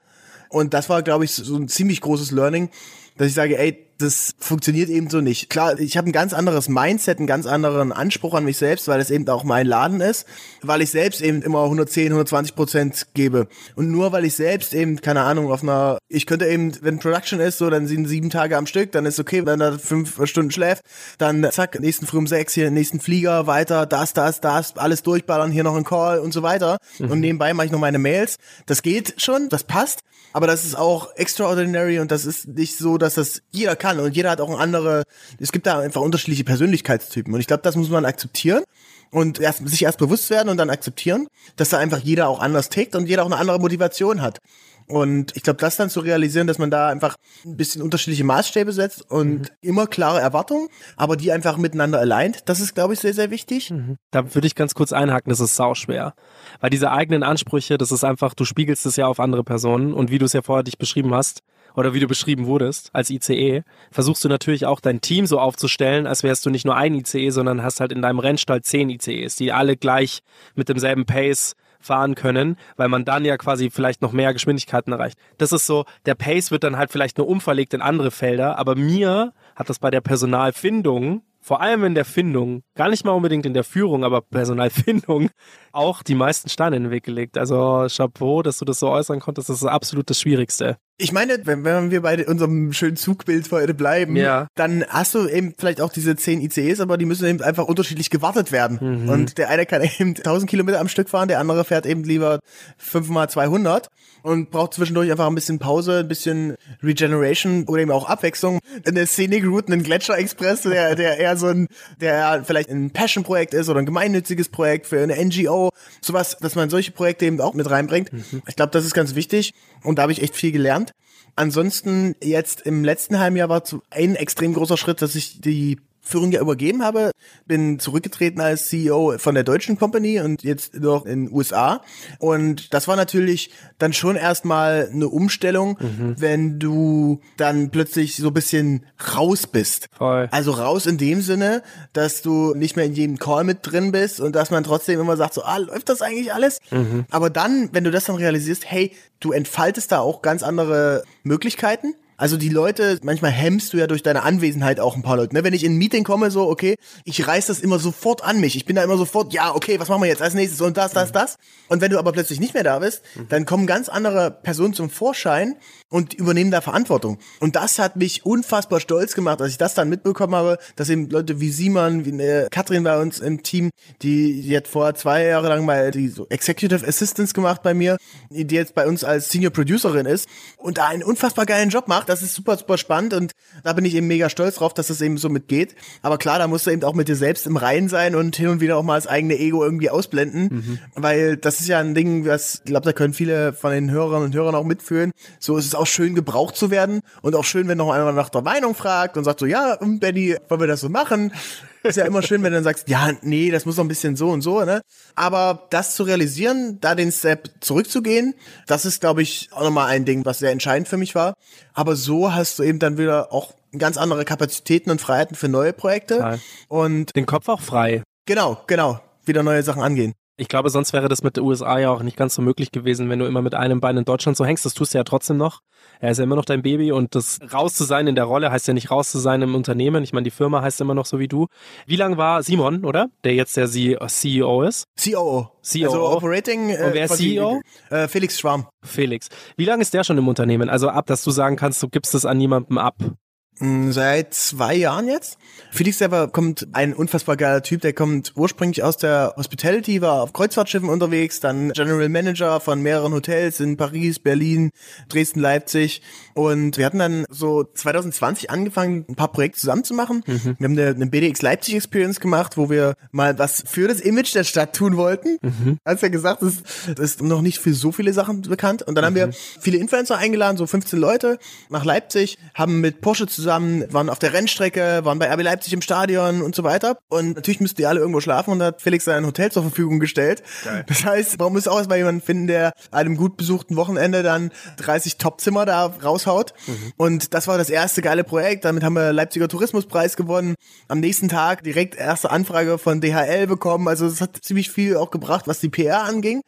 Und das war, glaube ich, so ein ziemlich großes Learning, dass ich sage, ey, das funktioniert eben so nicht. Klar, ich habe ein ganz anderes Mindset, einen ganz anderen Anspruch an mich selbst, weil es eben auch mein Laden ist, weil ich selbst eben immer 110, 120 Prozent gebe. Und nur weil ich selbst eben, keine Ahnung, auf einer, ich könnte eben, wenn Production ist, so, dann sind sieben Tage am Stück, dann ist okay, wenn er fünf Stunden schläft, dann zack, nächsten früh um sechs, hier nächsten Flieger, weiter, das, das, das, alles durchballern, hier noch ein Call und so weiter. Mhm. Und nebenbei mache ich noch meine Mails. Das geht schon, das passt, aber das ist auch extraordinary und das ist nicht so, dass das jeder kann und jeder hat auch ein andere, es gibt da einfach unterschiedliche Persönlichkeitstypen und ich glaube, das muss man akzeptieren und erst, sich erst bewusst werden und dann akzeptieren, dass da einfach jeder auch anders tickt und jeder auch eine andere Motivation hat. Und ich glaube, das dann zu realisieren, dass man da einfach ein bisschen unterschiedliche Maßstäbe setzt und mhm. immer klare Erwartungen, aber die einfach miteinander aligned, das ist, glaube ich, sehr, sehr wichtig. Mhm. Da würde ich ganz kurz einhaken, das ist sau schwer. Weil diese eigenen Ansprüche, das ist einfach, du spiegelst es ja auf andere Personen und wie du es ja vorher dich beschrieben hast, oder wie du beschrieben wurdest als ICE, versuchst du natürlich auch dein Team so aufzustellen, als wärst du nicht nur ein ICE, sondern hast halt in deinem Rennstall zehn ICEs, die alle gleich mit demselben Pace fahren können, weil man dann ja quasi vielleicht noch mehr Geschwindigkeiten erreicht. Das ist so, der Pace wird dann halt vielleicht nur umverlegt in andere Felder, aber mir hat das bei der Personalfindung vor allem in der Findung, gar nicht mal unbedingt in der Führung, aber Personalfindung, auch die meisten Steine in den Weg gelegt. Also Chapeau, dass du das so äußern konntest, das ist absolut das Schwierigste. Ich meine, wenn, wenn wir bei unserem schönen Zugbild heute bleiben, ja. dann hast du eben vielleicht auch diese zehn ICEs, aber die müssen eben einfach unterschiedlich gewartet werden. Mhm. Und der eine kann eben 1000 Kilometer am Stück fahren, der andere fährt eben lieber 5 mal 200 und braucht zwischendurch einfach ein bisschen Pause, ein bisschen Regeneration oder eben auch Abwechslung. Eine Scenic Route, einen Gletscher Express, der, der eher so ein, der vielleicht ein Passion-Projekt ist oder ein gemeinnütziges Projekt für eine NGO, sowas, dass man solche Projekte eben auch mit reinbringt. Mhm. Ich glaube, das ist ganz wichtig und da habe ich echt viel gelernt. Ansonsten jetzt im letzten halben Jahr war ein extrem großer Schritt, dass ich die Führung ja übergeben habe, bin zurückgetreten als CEO von der deutschen Company und jetzt noch in den USA. Und das war natürlich dann schon erstmal eine Umstellung, mhm. wenn du dann plötzlich so ein bisschen raus bist. Voll. Also raus in dem Sinne, dass du nicht mehr in jedem Call mit drin bist und dass man trotzdem immer sagt, so, ah, läuft das eigentlich alles? Mhm. Aber dann, wenn du das dann realisierst, hey, du entfaltest da auch ganz andere Möglichkeiten also die Leute, manchmal hemmst du ja durch deine Anwesenheit auch ein paar Leute. Ne? Wenn ich in ein Meeting komme, so, okay, ich reiß das immer sofort an mich. Ich bin da immer sofort, ja, okay, was machen wir jetzt als nächstes und das, das, das. Und wenn du aber plötzlich nicht mehr da bist, dann kommen ganz andere Personen zum Vorschein und übernehmen da Verantwortung. Und das hat mich unfassbar stolz gemacht, als ich das dann mitbekommen habe, dass eben Leute wie Simon, wie äh, Katrin bei uns im Team, die, hat vor zwei Jahre lang mal die so Executive Assistance gemacht bei mir, die jetzt bei uns als Senior Producerin ist und da einen unfassbar geilen Job macht das ist super, super spannend und da bin ich eben mega stolz drauf, dass das eben so mitgeht. Aber klar, da musst du eben auch mit dir selbst im Reinen sein und hin und wieder auch mal das eigene Ego irgendwie ausblenden, mhm. weil das ist ja ein Ding, was, ich glaube, da können viele von den Hörerinnen und Hörern auch mitführen. So ist es auch schön, gebraucht zu werden und auch schön, wenn noch einer nach der Meinung fragt und sagt so, ja, Benny, wollen wir das so machen? Ist ja immer schön, wenn du dann sagst, ja, nee, das muss noch ein bisschen so und so, ne? Aber das zu realisieren, da den Step zurückzugehen, das ist, glaube ich, auch nochmal ein Ding, was sehr entscheidend für mich war. Aber so hast du eben dann wieder auch ganz andere Kapazitäten und Freiheiten für neue Projekte. Total. Und den Kopf auch frei. Genau, genau. Wieder neue Sachen angehen. Ich glaube, sonst wäre das mit den USA ja auch nicht ganz so möglich gewesen, wenn du immer mit einem Bein in Deutschland so hängst. Das tust du ja trotzdem noch. Er ist ja immer noch dein Baby und das raus zu sein in der Rolle heißt ja nicht raus zu sein im Unternehmen. Ich meine, die Firma heißt immer noch so wie du. Wie lang war Simon, oder? Der jetzt der CEO ist? COO. CEO. Also Operating. Äh, und wer ist CEO? Äh, Felix Schwarm. Felix. Wie lange ist der schon im Unternehmen? Also ab, dass du sagen kannst, du gibst es an niemandem ab. Mm, seit zwei Jahren jetzt. Felix selber kommt ein unfassbar geiler Typ, der kommt ursprünglich aus der Hospitality, war auf Kreuzfahrtschiffen unterwegs, dann General Manager von mehreren Hotels in Paris, Berlin, Dresden, Leipzig und wir hatten dann so 2020 angefangen, ein paar Projekte zusammen zu machen. Mhm. Wir haben eine, eine, BDX Leipzig Experience gemacht, wo wir mal was für das Image der Stadt tun wollten. Mhm. Hast ja gesagt, es ist noch nicht für so viele Sachen bekannt und dann mhm. haben wir mhm. viele Influencer eingeladen, so 15 Leute nach Leipzig, haben mit Porsche zusammen zusammen, waren auf der Rennstrecke, waren bei RB Leipzig im Stadion und so weiter. Und natürlich müssten die alle irgendwo schlafen und da hat Felix sein Hotel zur Verfügung gestellt. Geil. Das heißt, warum muss auch erstmal jemanden finden, der einem gut besuchten Wochenende dann 30 Topzimmer da raushaut. Mhm. Und das war das erste geile Projekt. Damit haben wir Leipziger Tourismuspreis gewonnen. Am nächsten Tag direkt erste Anfrage von DHL bekommen. Also es hat ziemlich viel auch gebracht, was die PR anging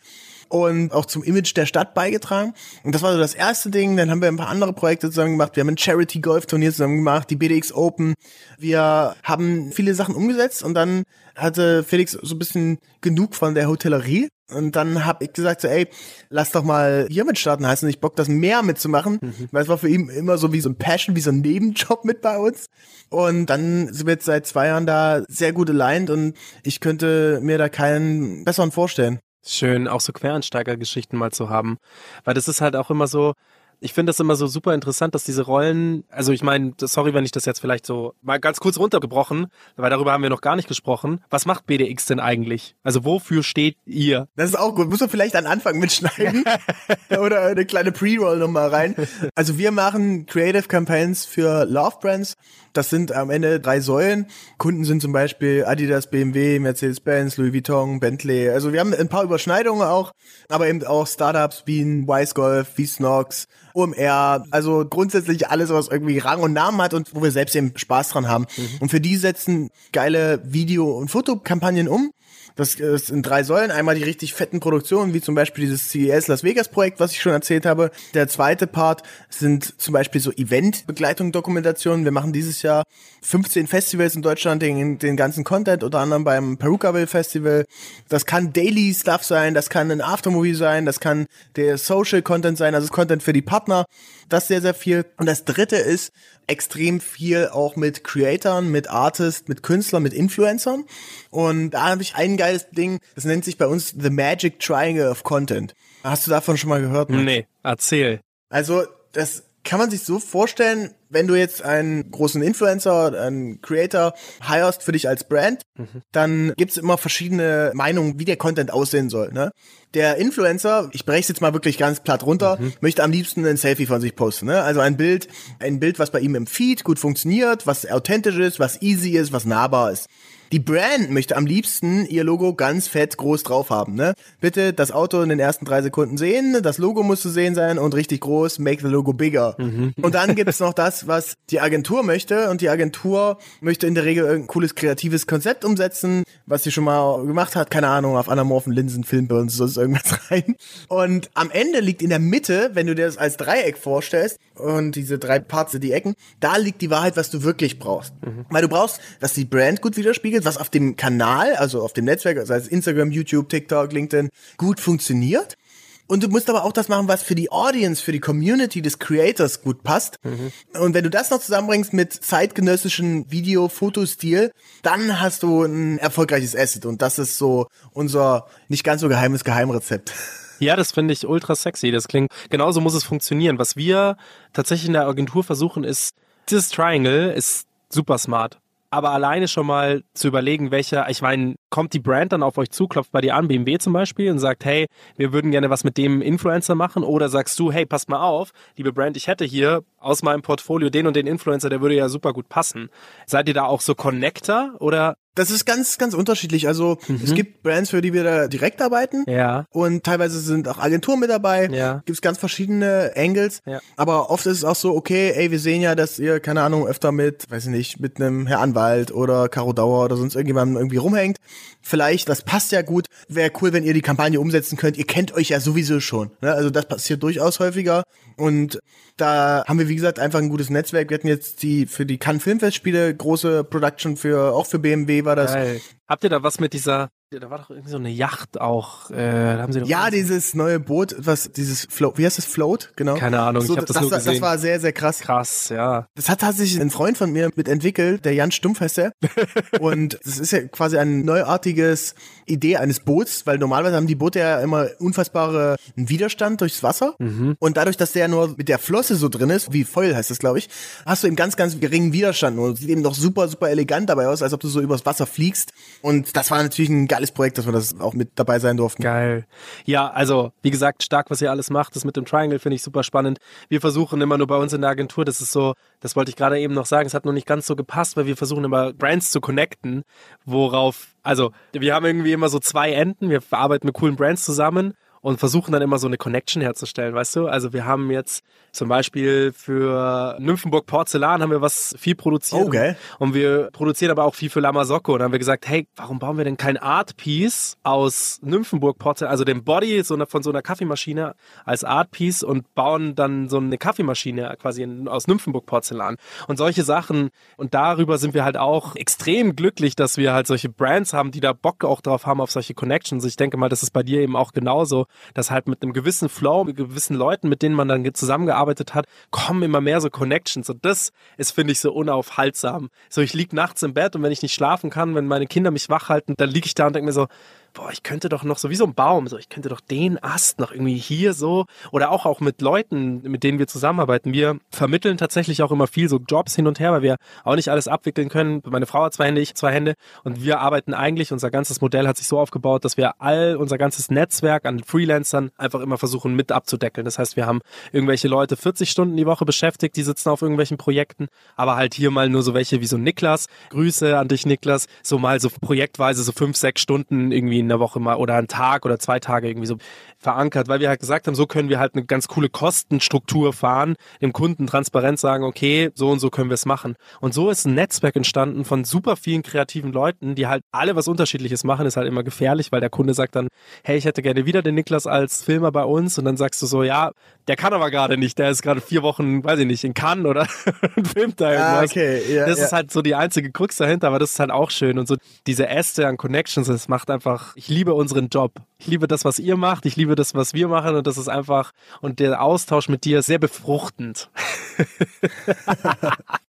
und auch zum Image der Stadt beigetragen. Und das war so das erste Ding. Dann haben wir ein paar andere Projekte zusammen gemacht. Wir haben ein Charity Golf Turnier zusammen gemacht, die BDX Open. Wir haben viele Sachen umgesetzt und dann hatte Felix so ein bisschen genug von der Hotellerie. Und dann habe ich gesagt, so, ey, lass doch mal hier mit starten, heißt nicht Bock, das mehr mitzumachen. Mhm. Weil es war für ihn immer so wie so ein Passion, wie so ein Nebenjob mit bei uns. Und dann sind wir jetzt seit zwei Jahren da sehr gut aligned und ich könnte mir da keinen besseren vorstellen. Schön, auch so Quereinsteigergeschichten mal zu haben. Weil das ist halt auch immer so, ich finde das immer so super interessant, dass diese Rollen, also ich meine, sorry, wenn ich das jetzt vielleicht so mal ganz kurz runtergebrochen, weil darüber haben wir noch gar nicht gesprochen. Was macht BDX denn eigentlich? Also wofür steht ihr? Das ist auch gut. Muss man vielleicht an Anfang mitschneiden oder eine kleine Pre-Roll nochmal rein. Also wir machen Creative Campaigns für Love Brands das sind am Ende drei Säulen. Kunden sind zum Beispiel Adidas, BMW, Mercedes-Benz, Louis Vuitton, Bentley. Also wir haben ein paar Überschneidungen auch, aber eben auch Startups wie ein Wise Golf, wie Snox, OMR. Also grundsätzlich alles, was irgendwie Rang und Namen hat und wo wir selbst eben Spaß dran haben. Mhm. Und für die setzen geile Video- und Fotokampagnen um. Das ist in drei Säulen. Einmal die richtig fetten Produktionen, wie zum Beispiel dieses CES Las Vegas Projekt, was ich schon erzählt habe. Der zweite Part sind zum Beispiel so Event-Begleitung, Dokumentationen. Wir machen dieses Jahr 15 Festivals in Deutschland, den, den ganzen Content, unter anderem beim Perukaville Festival. Das kann Daily Stuff sein, das kann ein Aftermovie sein, das kann der Social Content sein, also Content für die Partner. Das sehr, sehr viel. Und das dritte ist extrem viel auch mit Creatoren, mit Artists, mit Künstlern, mit Influencern. Und da habe ich ein geiles Ding, das nennt sich bei uns The Magic Triangle of Content. Hast du davon schon mal gehört? Max? Nee, erzähl. Also, das kann man sich so vorstellen, wenn du jetzt einen großen Influencer, einen Creator hirest für dich als Brand, mhm. dann gibt's immer verschiedene Meinungen, wie der Content aussehen soll. Ne? Der Influencer, ich breche jetzt mal wirklich ganz platt runter, mhm. möchte am liebsten ein Selfie von sich posten. Ne? Also ein Bild, ein Bild, was bei ihm im Feed gut funktioniert, was authentisch ist, was easy ist, was nahbar ist. Die Brand möchte am liebsten ihr Logo ganz fett groß drauf haben. Ne? Bitte das Auto in den ersten drei Sekunden sehen, das Logo muss zu sehen sein und richtig groß, make the Logo bigger. Mhm. Und dann gibt es noch das, was die Agentur möchte und die Agentur möchte in der Regel ein cooles kreatives Konzept umsetzen, was sie schon mal gemacht hat, keine Ahnung, auf anamorphen Linsen, Filmbirnen, sonst irgendwas rein. Und am Ende liegt in der Mitte, wenn du dir das als Dreieck vorstellst und diese drei Parts, die Ecken, da liegt die Wahrheit, was du wirklich brauchst. Mhm. Weil du brauchst, dass die Brand gut widerspiegelt, was auf dem Kanal, also auf dem Netzwerk, sei es Instagram, YouTube, TikTok, LinkedIn, gut funktioniert. Und du musst aber auch das machen, was für die Audience, für die Community des Creators gut passt. Mhm. Und wenn du das noch zusammenbringst mit zeitgenössischen Video-Fotostil, dann hast du ein erfolgreiches Asset. Und das ist so unser nicht ganz so geheimes Geheimrezept. Ja, das finde ich ultra sexy. Das klingt, genauso muss es funktionieren. Was wir tatsächlich in der Agentur versuchen, ist, dieses Triangle ist super smart. Aber alleine schon mal zu überlegen, welcher, ich meine, kommt die Brand dann auf euch zu, klopft bei dir an, BMW zum Beispiel, und sagt, hey, wir würden gerne was mit dem Influencer machen, oder sagst du, hey, passt mal auf, liebe Brand, ich hätte hier aus meinem Portfolio den und den Influencer, der würde ja super gut passen. Seid ihr da auch so Connector oder Das ist ganz, ganz unterschiedlich. Also es gibt Brands, für die wir da direkt arbeiten. Ja. Und teilweise sind auch Agenturen mit dabei. Ja. Gibt es ganz verschiedene Angles. Ja. Aber oft ist es auch so, okay, ey, wir sehen ja, dass ihr, keine Ahnung, öfter mit, weiß ich nicht, mit einem Herr Anwalt oder Caro Dauer oder sonst irgendjemandem irgendwie rumhängt. Vielleicht, das passt ja gut. Wäre cool, wenn ihr die Kampagne umsetzen könnt. Ihr kennt euch ja sowieso schon. Ne? Also das passiert durchaus häufiger. Und da haben wir, wie gesagt, einfach ein gutes Netzwerk. Wir hatten jetzt die für die Cannes Filmfestspiele große Production für, auch für BMW war das. Geil. Habt ihr da was mit dieser, da war doch irgendwie so eine Yacht auch, äh, da haben sie doch Ja, dieses neue Boot, was dieses Float, wie heißt das Float? Genau. Keine Ahnung, so, ich hab das das, nur war, gesehen. das war sehr, sehr krass. krass, ja. Das hat tatsächlich ein Freund von mir mitentwickelt, der Jan Stumpf heißt er. Und das ist ja quasi ein neuartiges Idee eines Boots, weil normalerweise haben die Boote ja immer unfassbare Widerstand durchs Wasser. Mhm. Und dadurch, dass der nur mit der Flosse so drin ist, wie Foil heißt das, glaube ich, hast du eben ganz, ganz geringen Widerstand. Und sieht eben doch super, super elegant dabei aus, als ob du so übers Wasser fliegst. Und das war natürlich ein geiles Projekt, dass wir das auch mit dabei sein durften. Geil. Ja, also, wie gesagt, stark, was ihr alles macht. Das mit dem Triangle finde ich super spannend. Wir versuchen immer nur bei uns in der Agentur, das ist so, das wollte ich gerade eben noch sagen, es hat noch nicht ganz so gepasst, weil wir versuchen immer Brands zu connecten, worauf, also, wir haben irgendwie immer so zwei Enden, wir arbeiten mit coolen Brands zusammen und versuchen dann immer so eine Connection herzustellen, weißt du? Also wir haben jetzt zum Beispiel für Nymphenburg Porzellan haben wir was viel produziert. Oh, geil. Und wir produzieren aber auch viel für Lama Socco. Und dann haben wir gesagt, hey, warum bauen wir denn kein Art Piece aus Nymphenburg Porzellan, also dem Body so eine, von so einer Kaffeemaschine als Art Piece und bauen dann so eine Kaffeemaschine quasi aus Nymphenburg Porzellan. Und solche Sachen. Und darüber sind wir halt auch extrem glücklich, dass wir halt solche Brands haben, die da Bock auch drauf haben auf solche Connections. Ich denke mal, das ist bei dir eben auch genauso, dass halt mit einem gewissen Flow, mit gewissen Leuten, mit denen man dann zusammengearbeitet hat, kommen immer mehr so Connections. Und das ist, finde ich, so unaufhaltsam. So, ich lieg nachts im Bett und wenn ich nicht schlafen kann, wenn meine Kinder mich wach halten, dann liege ich da und denke mir so, boah, ich könnte doch noch so wie so ein Baum, so ich könnte doch den Ast noch irgendwie hier so oder auch auch mit Leuten, mit denen wir zusammenarbeiten. Wir vermitteln tatsächlich auch immer viel so Jobs hin und her, weil wir auch nicht alles abwickeln können. Meine Frau hat zwei Hände, ich zwei Hände und wir arbeiten eigentlich, unser ganzes Modell hat sich so aufgebaut, dass wir all unser ganzes Netzwerk an Freelancern einfach immer versuchen mit abzudeckeln. Das heißt, wir haben irgendwelche Leute 40 Stunden die Woche beschäftigt, die sitzen auf irgendwelchen Projekten, aber halt hier mal nur so welche wie so Niklas. Grüße an dich, Niklas. So mal so projektweise so fünf, sechs Stunden irgendwie in der Woche mal oder einen Tag oder zwei Tage irgendwie so verankert, weil wir halt gesagt haben, so können wir halt eine ganz coole Kostenstruktur fahren, dem Kunden transparent sagen, okay, so und so können wir es machen. Und so ist ein Netzwerk entstanden von super vielen kreativen Leuten, die halt alle was Unterschiedliches machen, ist halt immer gefährlich, weil der Kunde sagt dann, hey, ich hätte gerne wieder den Niklas als Filmer bei uns und dann sagst du so, ja, der kann aber gerade nicht, der ist gerade vier Wochen, weiß ich nicht, in Cannes oder filmt da Ah, irgendwas. okay, ja, das ja. ist halt so die einzige Krux dahinter, aber das ist halt auch schön und so diese Äste an Connections, das macht einfach, ich liebe unseren Job. Ich liebe das, was ihr macht, ich liebe das, was wir machen und das ist einfach, und der Austausch mit dir ist sehr befruchtend.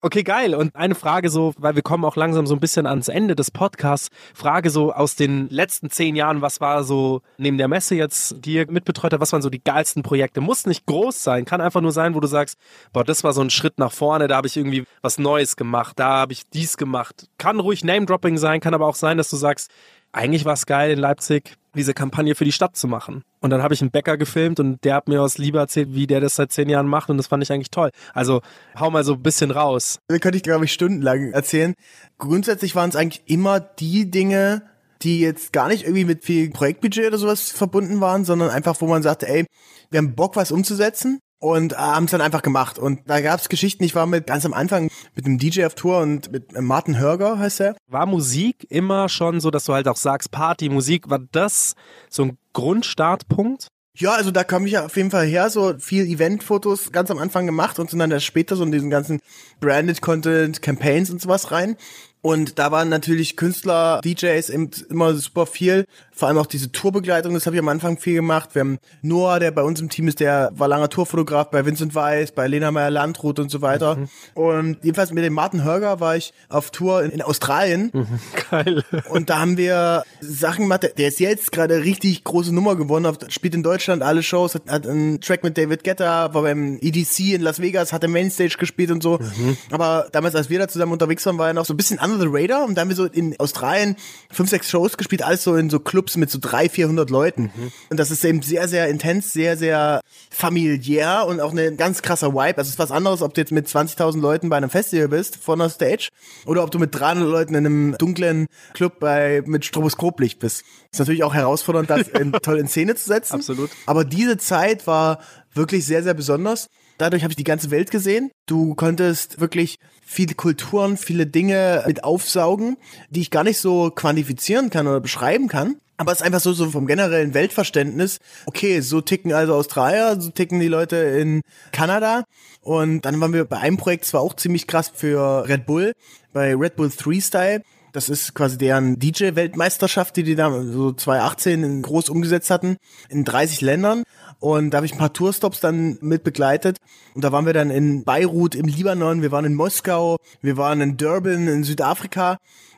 Okay, geil. Und eine Frage so, weil wir kommen auch langsam so ein bisschen ans Ende des Podcasts. Frage so aus den letzten zehn Jahren, was war so neben der Messe jetzt, die ihr mitbetreut habt, was waren so die geilsten Projekte? Muss nicht groß sein, kann einfach nur sein, wo du sagst, boah, das war so ein Schritt nach vorne, da habe ich irgendwie was Neues gemacht, da habe ich dies gemacht. Kann ruhig Name-Dropping sein, kann aber auch sein, dass du sagst, eigentlich war es geil in Leipzig, diese Kampagne für die Stadt zu machen. Und dann habe ich einen Bäcker gefilmt und der hat mir aus Liebe erzählt, wie der das seit zehn Jahren macht und das fand ich eigentlich toll. Also hau mal so ein bisschen raus. Da könnte ich, glaube ich, stundenlang erzählen. Grundsätzlich waren es eigentlich immer die Dinge, die jetzt gar nicht irgendwie mit viel Projektbudget oder sowas verbunden waren, sondern einfach, wo man sagte, ey, wir haben Bock, was umzusetzen und äh, haben es dann einfach gemacht. Und da gab es Geschichten, ich war mit ganz am Anfang mit einem DJ auf Tour und mit äh, Martin Hörger heißt er. War Musik immer schon so, dass du halt auch sagst, Party, Musik, war das so ein Grundstartpunkt? Ja, also da kam ich ja auf jeden Fall her, so viel Eventfotos ganz am Anfang gemacht und sind dann erst später so in diesen ganzen Branded Content, Campaigns und sowas rein. Und da waren natürlich Künstler, DJs immer super viel. Vor allem auch diese Tourbegleitung, das habe ich am Anfang viel gemacht. Wir haben Noah, der bei uns im Team ist, der war langer Tourfotograf bei Vincent Weiss, bei Lena Meyer Landrut und so weiter. Mhm. Und jedenfalls mit dem Martin Hörger war ich auf Tour in, in Australien. Mhm. Geil. Und da haben wir Sachen gemacht. Der ist jetzt gerade richtig große Nummer gewonnen, spielt in Deutschland alle Shows, hat, hat einen Track mit David Guetta, war beim EDC in Las Vegas, hat im Mainstage gespielt und so. Mhm. Aber damals, als wir da zusammen unterwegs waren, war er noch so ein bisschen under the radar. Und da haben wir so in Australien fünf, sechs Shows gespielt, alles so in so Clubs Clubs mit so drei, vierhundert Leuten. Mhm. Und das ist eben sehr, sehr intens, sehr, sehr familiär und auch ein ganz krasser Vibe. Also es ist was anderes, ob du jetzt mit 20.000 Leuten bei einem Festival bist, vor einer Stage, oder ob du mit 300 Leuten in einem dunklen Club bei, mit Stroboskoplicht bist. Ist natürlich auch herausfordernd, das in, toll in Szene zu setzen. Absolut. Aber diese Zeit war wirklich sehr, sehr besonders. Dadurch habe ich die ganze Welt gesehen. Du konntest wirklich viele Kulturen, viele Dinge mit aufsaugen, die ich gar nicht so quantifizieren kann oder beschreiben kann. Aber es ist einfach so, so vom generellen Weltverständnis. Okay, so ticken also Australier, so ticken die Leute in Kanada. Und dann waren wir bei einem Projekt, zwar auch ziemlich krass für Red Bull, bei Red Bull 3 Style. Das ist quasi deren DJ-Weltmeisterschaft, die die da so 2018 groß umgesetzt hatten, in 30 Ländern. Und da habe ich ein paar Tourstops dann mit begleitet. Und da waren wir dann in Beirut im Libanon, wir waren in Moskau, wir waren in Durban in Südafrika.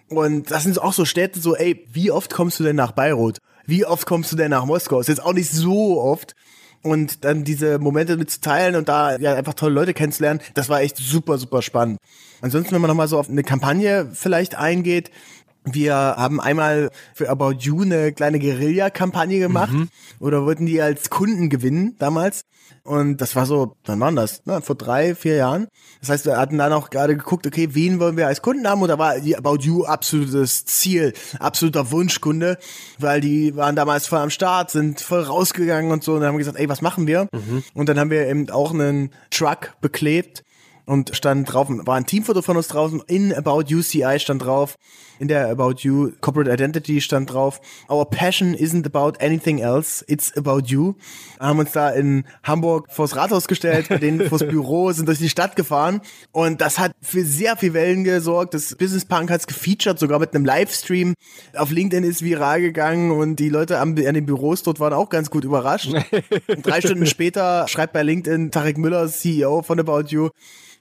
Und das sind auch so Städte, so, ey, wie oft kommst du denn nach Beirut? Wie oft kommst du denn nach Moskau? Ist jetzt auch nicht so oft. Und dann diese Momente mit zu teilen und da ja einfach tolle Leute kennenzulernen, das war echt super, super spannend. Ansonsten, wenn man nochmal so auf eine Kampagne vielleicht eingeht, wir haben einmal für About You eine kleine Guerilla-Kampagne gemacht mhm. oder wollten die als Kunden gewinnen damals. Und das war so, wann war das? Ne, vor drei, vier Jahren. Das heißt, wir hatten dann auch gerade geguckt, okay, wen wollen wir als Kunden haben? Und da war die About You absolutes Ziel, absoluter Wunschkunde, weil die waren damals voll am Start, sind voll rausgegangen und so und dann haben wir gesagt, ey, was machen wir? Mhm. Und dann haben wir eben auch einen Truck beklebt und stand drauf, war ein Teamfoto von uns draußen, in About You CI stand drauf, in der About You Corporate Identity stand drauf, Our passion isn't about anything else, it's about you. Haben uns da in Hamburg vors Rathaus gestellt, denen vors Büro, sind durch die Stadt gefahren und das hat für sehr viel Wellen gesorgt. Das Business Punk hat's gefeatured, sogar mit einem Livestream. Auf LinkedIn ist viral gegangen und die Leute an den Büros dort waren auch ganz gut überrascht. Drei Stunden später schreibt bei LinkedIn Tarek Müller, CEO von About You,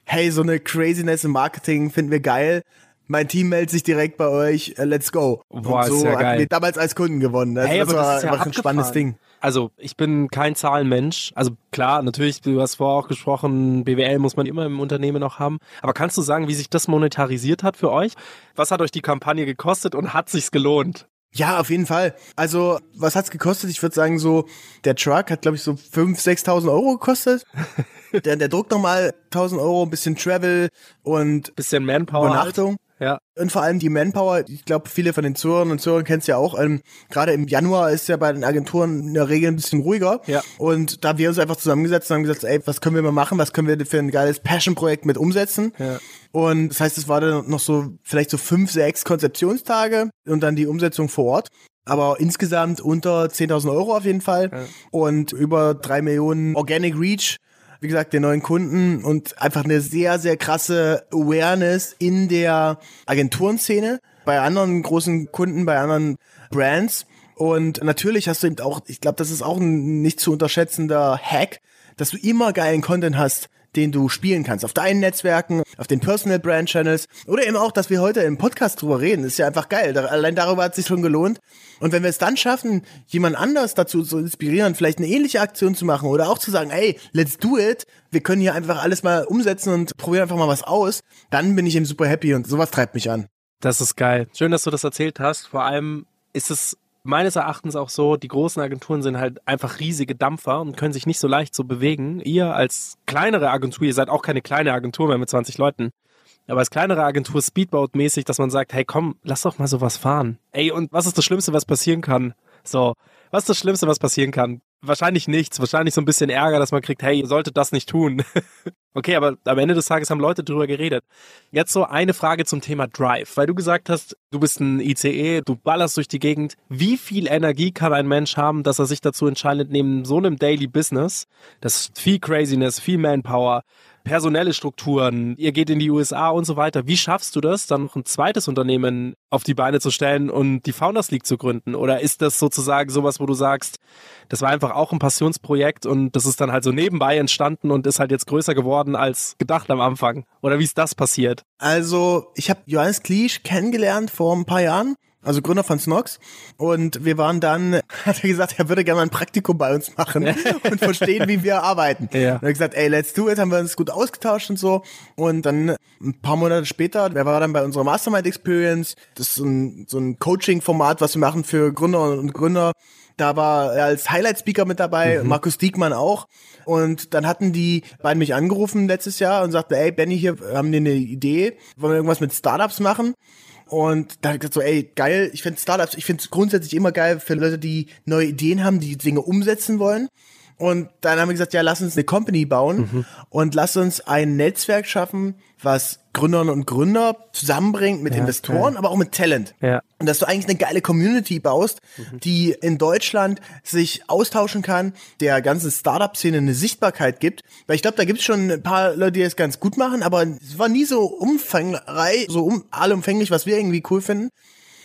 hey, so eine Craziness im Marketing finden wir geil. Mein Team meldet sich direkt bei euch, uh, let's go. Boah, so ist ja geil. damals als Kunden gewonnen. Also hey, das war das ist ja einfach ein spannendes. Ding. Also ich bin kein Zahlenmensch. Also klar, natürlich, du hast vorher auch gesprochen, BWL muss man immer im Unternehmen noch haben. Aber kannst du sagen, wie sich das monetarisiert hat für euch? Was hat euch die Kampagne gekostet und hat sich's gelohnt? Ja, auf jeden Fall. Also, was hat's gekostet? Ich würde sagen, so, der Truck hat, glaube ich, so 5.000, 6.000 Euro gekostet. der, der druckt nochmal 1.000 Euro, ein bisschen Travel und Bisschen Manpower. Übernachtung. Ja. Und vor allem die Manpower, ich glaube, viele von den Zuhörern und Zuhörern kennen es ja auch, ähm, gerade im Januar ist ja bei den Agenturen in der Regel ein bisschen ruhiger. Ja. Und da haben wir uns einfach zusammengesetzt und haben gesagt, ey, was können wir mal machen, was können wir für ein geiles Passion-Projekt mit umsetzen. Ja. Und das heißt, es war dann noch so, vielleicht so fünf, sechs Konzeptionstage und dann die Umsetzung vor Ort. Aber insgesamt unter 10.000 Euro auf jeden Fall Ja. und über drei Millionen Organic Reach wie gesagt, den neuen Kunden und einfach eine sehr, sehr krasse Awareness in der Agenturenszene, bei anderen großen Kunden, bei anderen Brands. Und natürlich hast du eben auch, ich glaube, das ist auch ein nicht zu unterschätzender Hack, dass du immer geilen Content hast, den du spielen kannst. Auf deinen Netzwerken, auf den Personal Brand Channels oder eben auch, dass wir heute im Podcast drüber reden, ist ja einfach geil. Allein darüber hat es sich schon gelohnt. Und wenn wir es dann schaffen, jemand anders dazu zu inspirieren, vielleicht eine ähnliche Aktion zu machen oder auch zu sagen, ey, let's do it, wir können hier einfach alles mal umsetzen und probieren einfach mal was aus, dann bin ich eben super happy und sowas treibt mich an. Das ist geil. Schön, dass du das erzählt hast. Vor allem ist es meines Erachtens auch so, die großen Agenturen sind halt einfach riesige Dampfer und können sich nicht so leicht so bewegen. Ihr als kleinere Agentur, ihr seid auch keine kleine Agentur mehr mit 20 Leuten, aber als kleinere Agentur Speedboat-mäßig, dass man sagt, hey komm, lass doch mal sowas fahren. Ey, und was ist das Schlimmste, was passieren kann? So, was ist das Schlimmste, was passieren kann? Wahrscheinlich nichts, wahrscheinlich so ein bisschen Ärger, dass man kriegt, hey, ihr solltet das nicht tun. Okay, aber am Ende des Tages haben Leute drüber geredet. Jetzt so eine Frage zum Thema Drive, weil du gesagt hast, du bist ein ICE, du ballerst durch die Gegend. Wie viel Energie kann ein Mensch haben, dass er sich dazu entscheidet, neben so einem Daily Business, das ist viel Craziness, viel Manpower, personelle Strukturen, ihr geht in die USA und so weiter. Wie schaffst du das, dann noch ein zweites Unternehmen auf die Beine zu stellen und die Founders League zu gründen? Oder ist das sozusagen sowas, wo du sagst, das war einfach auch ein Passionsprojekt und das ist dann halt so nebenbei entstanden und ist halt jetzt größer geworden als gedacht am Anfang? Oder wie ist das passiert? Also, ich habe Johannes Kliesch kennengelernt vor ein paar Jahren also Gründer von Snox. Und wir waren dann, hat er gesagt, er würde gerne mal ein Praktikum bei uns machen und verstehen, wie wir arbeiten. Ja. Und er hat gesagt, ey, let's do it, haben wir uns gut ausgetauscht und so. Und dann ein paar Monate später, wer war dann bei unserer Mastermind Experience? Das ist so ein, so ein Coaching-Format, was wir machen für Gründer und Gründer. Da war er als Highlight-Speaker mit dabei, mhm. Markus Diekmann auch. Und dann hatten die beiden mich angerufen letztes Jahr und sagten, ey, Benny, hier haben wir eine Idee, wollen wir irgendwas mit Startups machen? Und da habe ich gesagt so, ey, geil, ich finde Startups, ich finde es grundsätzlich immer geil für Leute, die neue Ideen haben, die Dinge umsetzen wollen. Und dann haben wir gesagt, ja, lass uns eine Company bauen mhm. und lass uns ein Netzwerk schaffen, was Gründerinnen und Gründer zusammenbringt mit ja, Investoren, ja. aber auch mit Talent. Ja. Und dass du eigentlich eine geile Community baust, mhm. die in Deutschland sich austauschen kann, der ganzen Startup-Szene eine Sichtbarkeit gibt. Weil ich glaube, da gibt es schon ein paar Leute, die es ganz gut machen, aber es war nie so umfangreich, so um, allumfänglich, was wir irgendwie cool finden.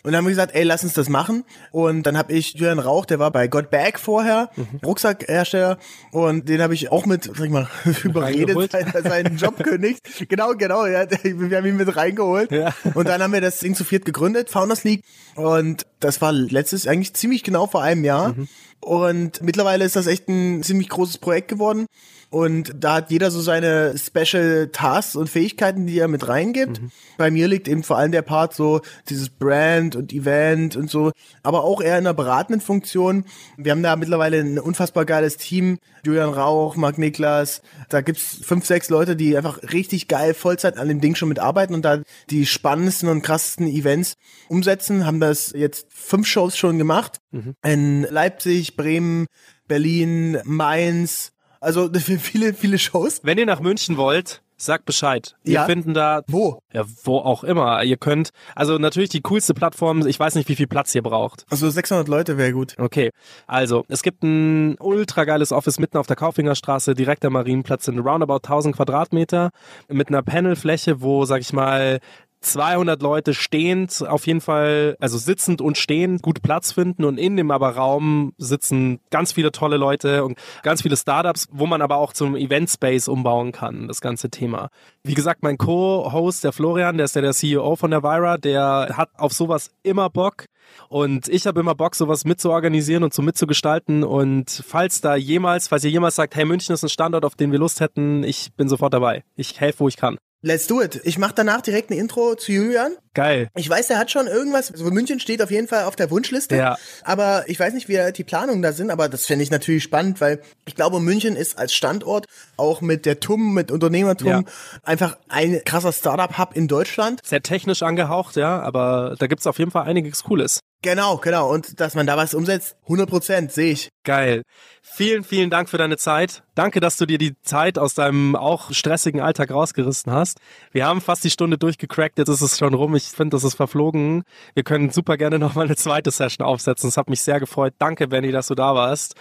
Und dann haben wir gesagt, ey, lass uns das machen. Und dann habe ich Julian Rauch, der war bei Got Bag vorher, mhm. Rucksackhersteller, und den habe ich auch mit, sag ich mal, überredet, seinen Job kündigt. Genau, genau, ja, wir haben ihn mit reingeholt. Ja. Und dann haben wir das Ding zu viert gegründet, Founders League. Und das war letztes, eigentlich ziemlich genau vor einem Jahr. Mhm. Und mittlerweile ist das echt ein ziemlich großes Projekt geworden. Und da hat jeder so seine Special Tasks und Fähigkeiten, die er mit reingibt. Mhm. Bei mir liegt eben vor allem der Part so dieses Brand und Event und so, aber auch eher in einer beratenden Funktion. Wir haben da mittlerweile ein unfassbar geiles Team. Julian Rauch, Marc Niklas. Da gibt's fünf, sechs Leute, die einfach richtig geil Vollzeit an dem Ding schon mitarbeiten und da die spannendsten und krassesten Events umsetzen. Haben das jetzt fünf Shows schon gemacht. Mhm. In Leipzig, Bremen, Berlin, Mainz, also viele, viele Shows. Wenn ihr nach München wollt, sagt Bescheid. Ja. Wir finden da. Wo? Ja, wo auch immer. Ihr könnt, also natürlich die coolste Plattform, ich weiß nicht, wie viel Platz ihr braucht. Also 600 Leute wäre gut. Okay. Also, es gibt ein ultra geiles Office mitten auf der Kaufingerstraße, direkt am Marienplatz, in roundabout 1000 Quadratmeter, mit einer Panelfläche, wo, sag ich mal, 200 Leute stehend, auf jeden Fall, also sitzend und stehend, gut Platz finden und in dem aber Raum sitzen ganz viele tolle Leute und ganz viele Startups, wo man aber auch zum Event Space umbauen kann, das ganze Thema. Wie gesagt, mein Co-Host, der Florian, der ist ja der CEO von der Vira, der hat auf sowas immer Bock. Und ich habe immer Bock, sowas mitzuorganisieren und so mitzugestalten. Und falls da jemals, falls ihr jemals sagt, hey, München ist ein Standort, auf den wir Lust hätten, ich bin sofort dabei. Ich helfe, wo ich kann. Let's do it. Ich mache danach direkt ein Intro zu Julian. Geil. Ich weiß, der hat schon irgendwas, also München steht auf jeden Fall auf der Wunschliste. Ja. Aber ich weiß nicht, wie die Planungen da sind, aber das finde ich natürlich spannend, weil ich glaube, München ist als Standort auch mit der TUM, mit Unternehmertum ja. einfach ein krasser Startup-Hub in Deutschland. Sehr technisch angehaucht, ja, aber da gibt's auf jeden Fall einiges Cooles. Genau, genau. Und dass man da was umsetzt, 100 Prozent, sehe ich. Geil. Vielen, vielen Dank für deine Zeit. Danke, dass du dir die Zeit aus deinem auch stressigen Alltag rausgerissen hast. Wir haben fast die Stunde durchgecrackt, jetzt ist es schon rum. Ich finde, das ist verflogen. Wir können super gerne nochmal eine zweite Session aufsetzen. Es hat mich sehr gefreut. Danke, Benny, dass du da warst.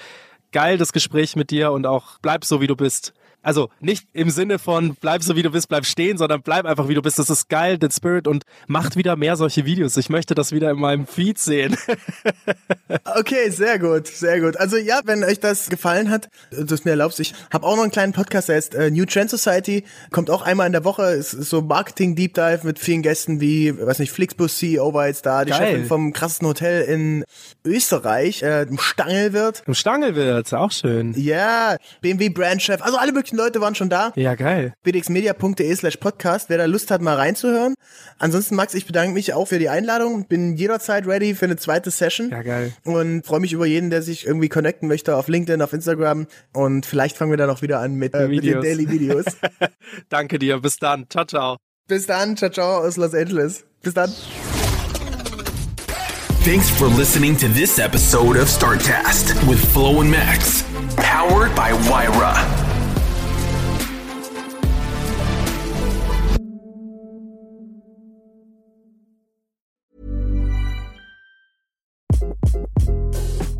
Geil das Gespräch mit dir und auch bleib so, wie du bist. Also nicht im Sinne von bleib so wie du bist, bleib stehen, sondern bleib einfach wie du bist. Das ist geil, den Spirit und macht wieder mehr solche Videos. Ich möchte das wieder in meinem Feed sehen. okay, sehr gut, sehr gut. Also ja, wenn euch das gefallen hat, du es mir erlaubst, ich habe auch noch einen kleinen Podcast, der heißt äh, New Trend Society, kommt auch einmal in der Woche, ist, ist so Marketing Deep Dive mit vielen Gästen wie, weiß nicht, Flixbus CEO war jetzt da, die geil. Chefin vom krassesten Hotel in Österreich, äh, im Stangelwirt. Im Stangelwirt, auch schön. Ja, BMW Brandchef, also alle möglichen Leute waren schon da. Ja, geil. bdxmedia.de slash podcast, wer da Lust hat, mal reinzuhören. Ansonsten, Max, ich bedanke mich auch für die Einladung. Bin jederzeit ready für eine zweite Session. Ja, geil. Und freue mich über jeden, der sich irgendwie connecten möchte auf LinkedIn, auf Instagram. Und vielleicht fangen wir dann auch wieder an mit, äh, mit den Daily Videos. Danke dir. Bis dann. Ciao, ciao. Bis dann. Ciao, ciao aus Los Angeles. Bis dann. Thanks for listening to this episode of Startcast with Flo and Max, powered by Wyra.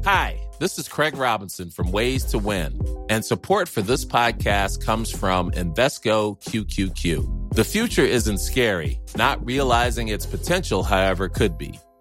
Hi, this is Craig Robinson from Ways to Win, and support for this podcast comes from Investco QQQ. The future isn't scary, not realizing its potential, however, could be.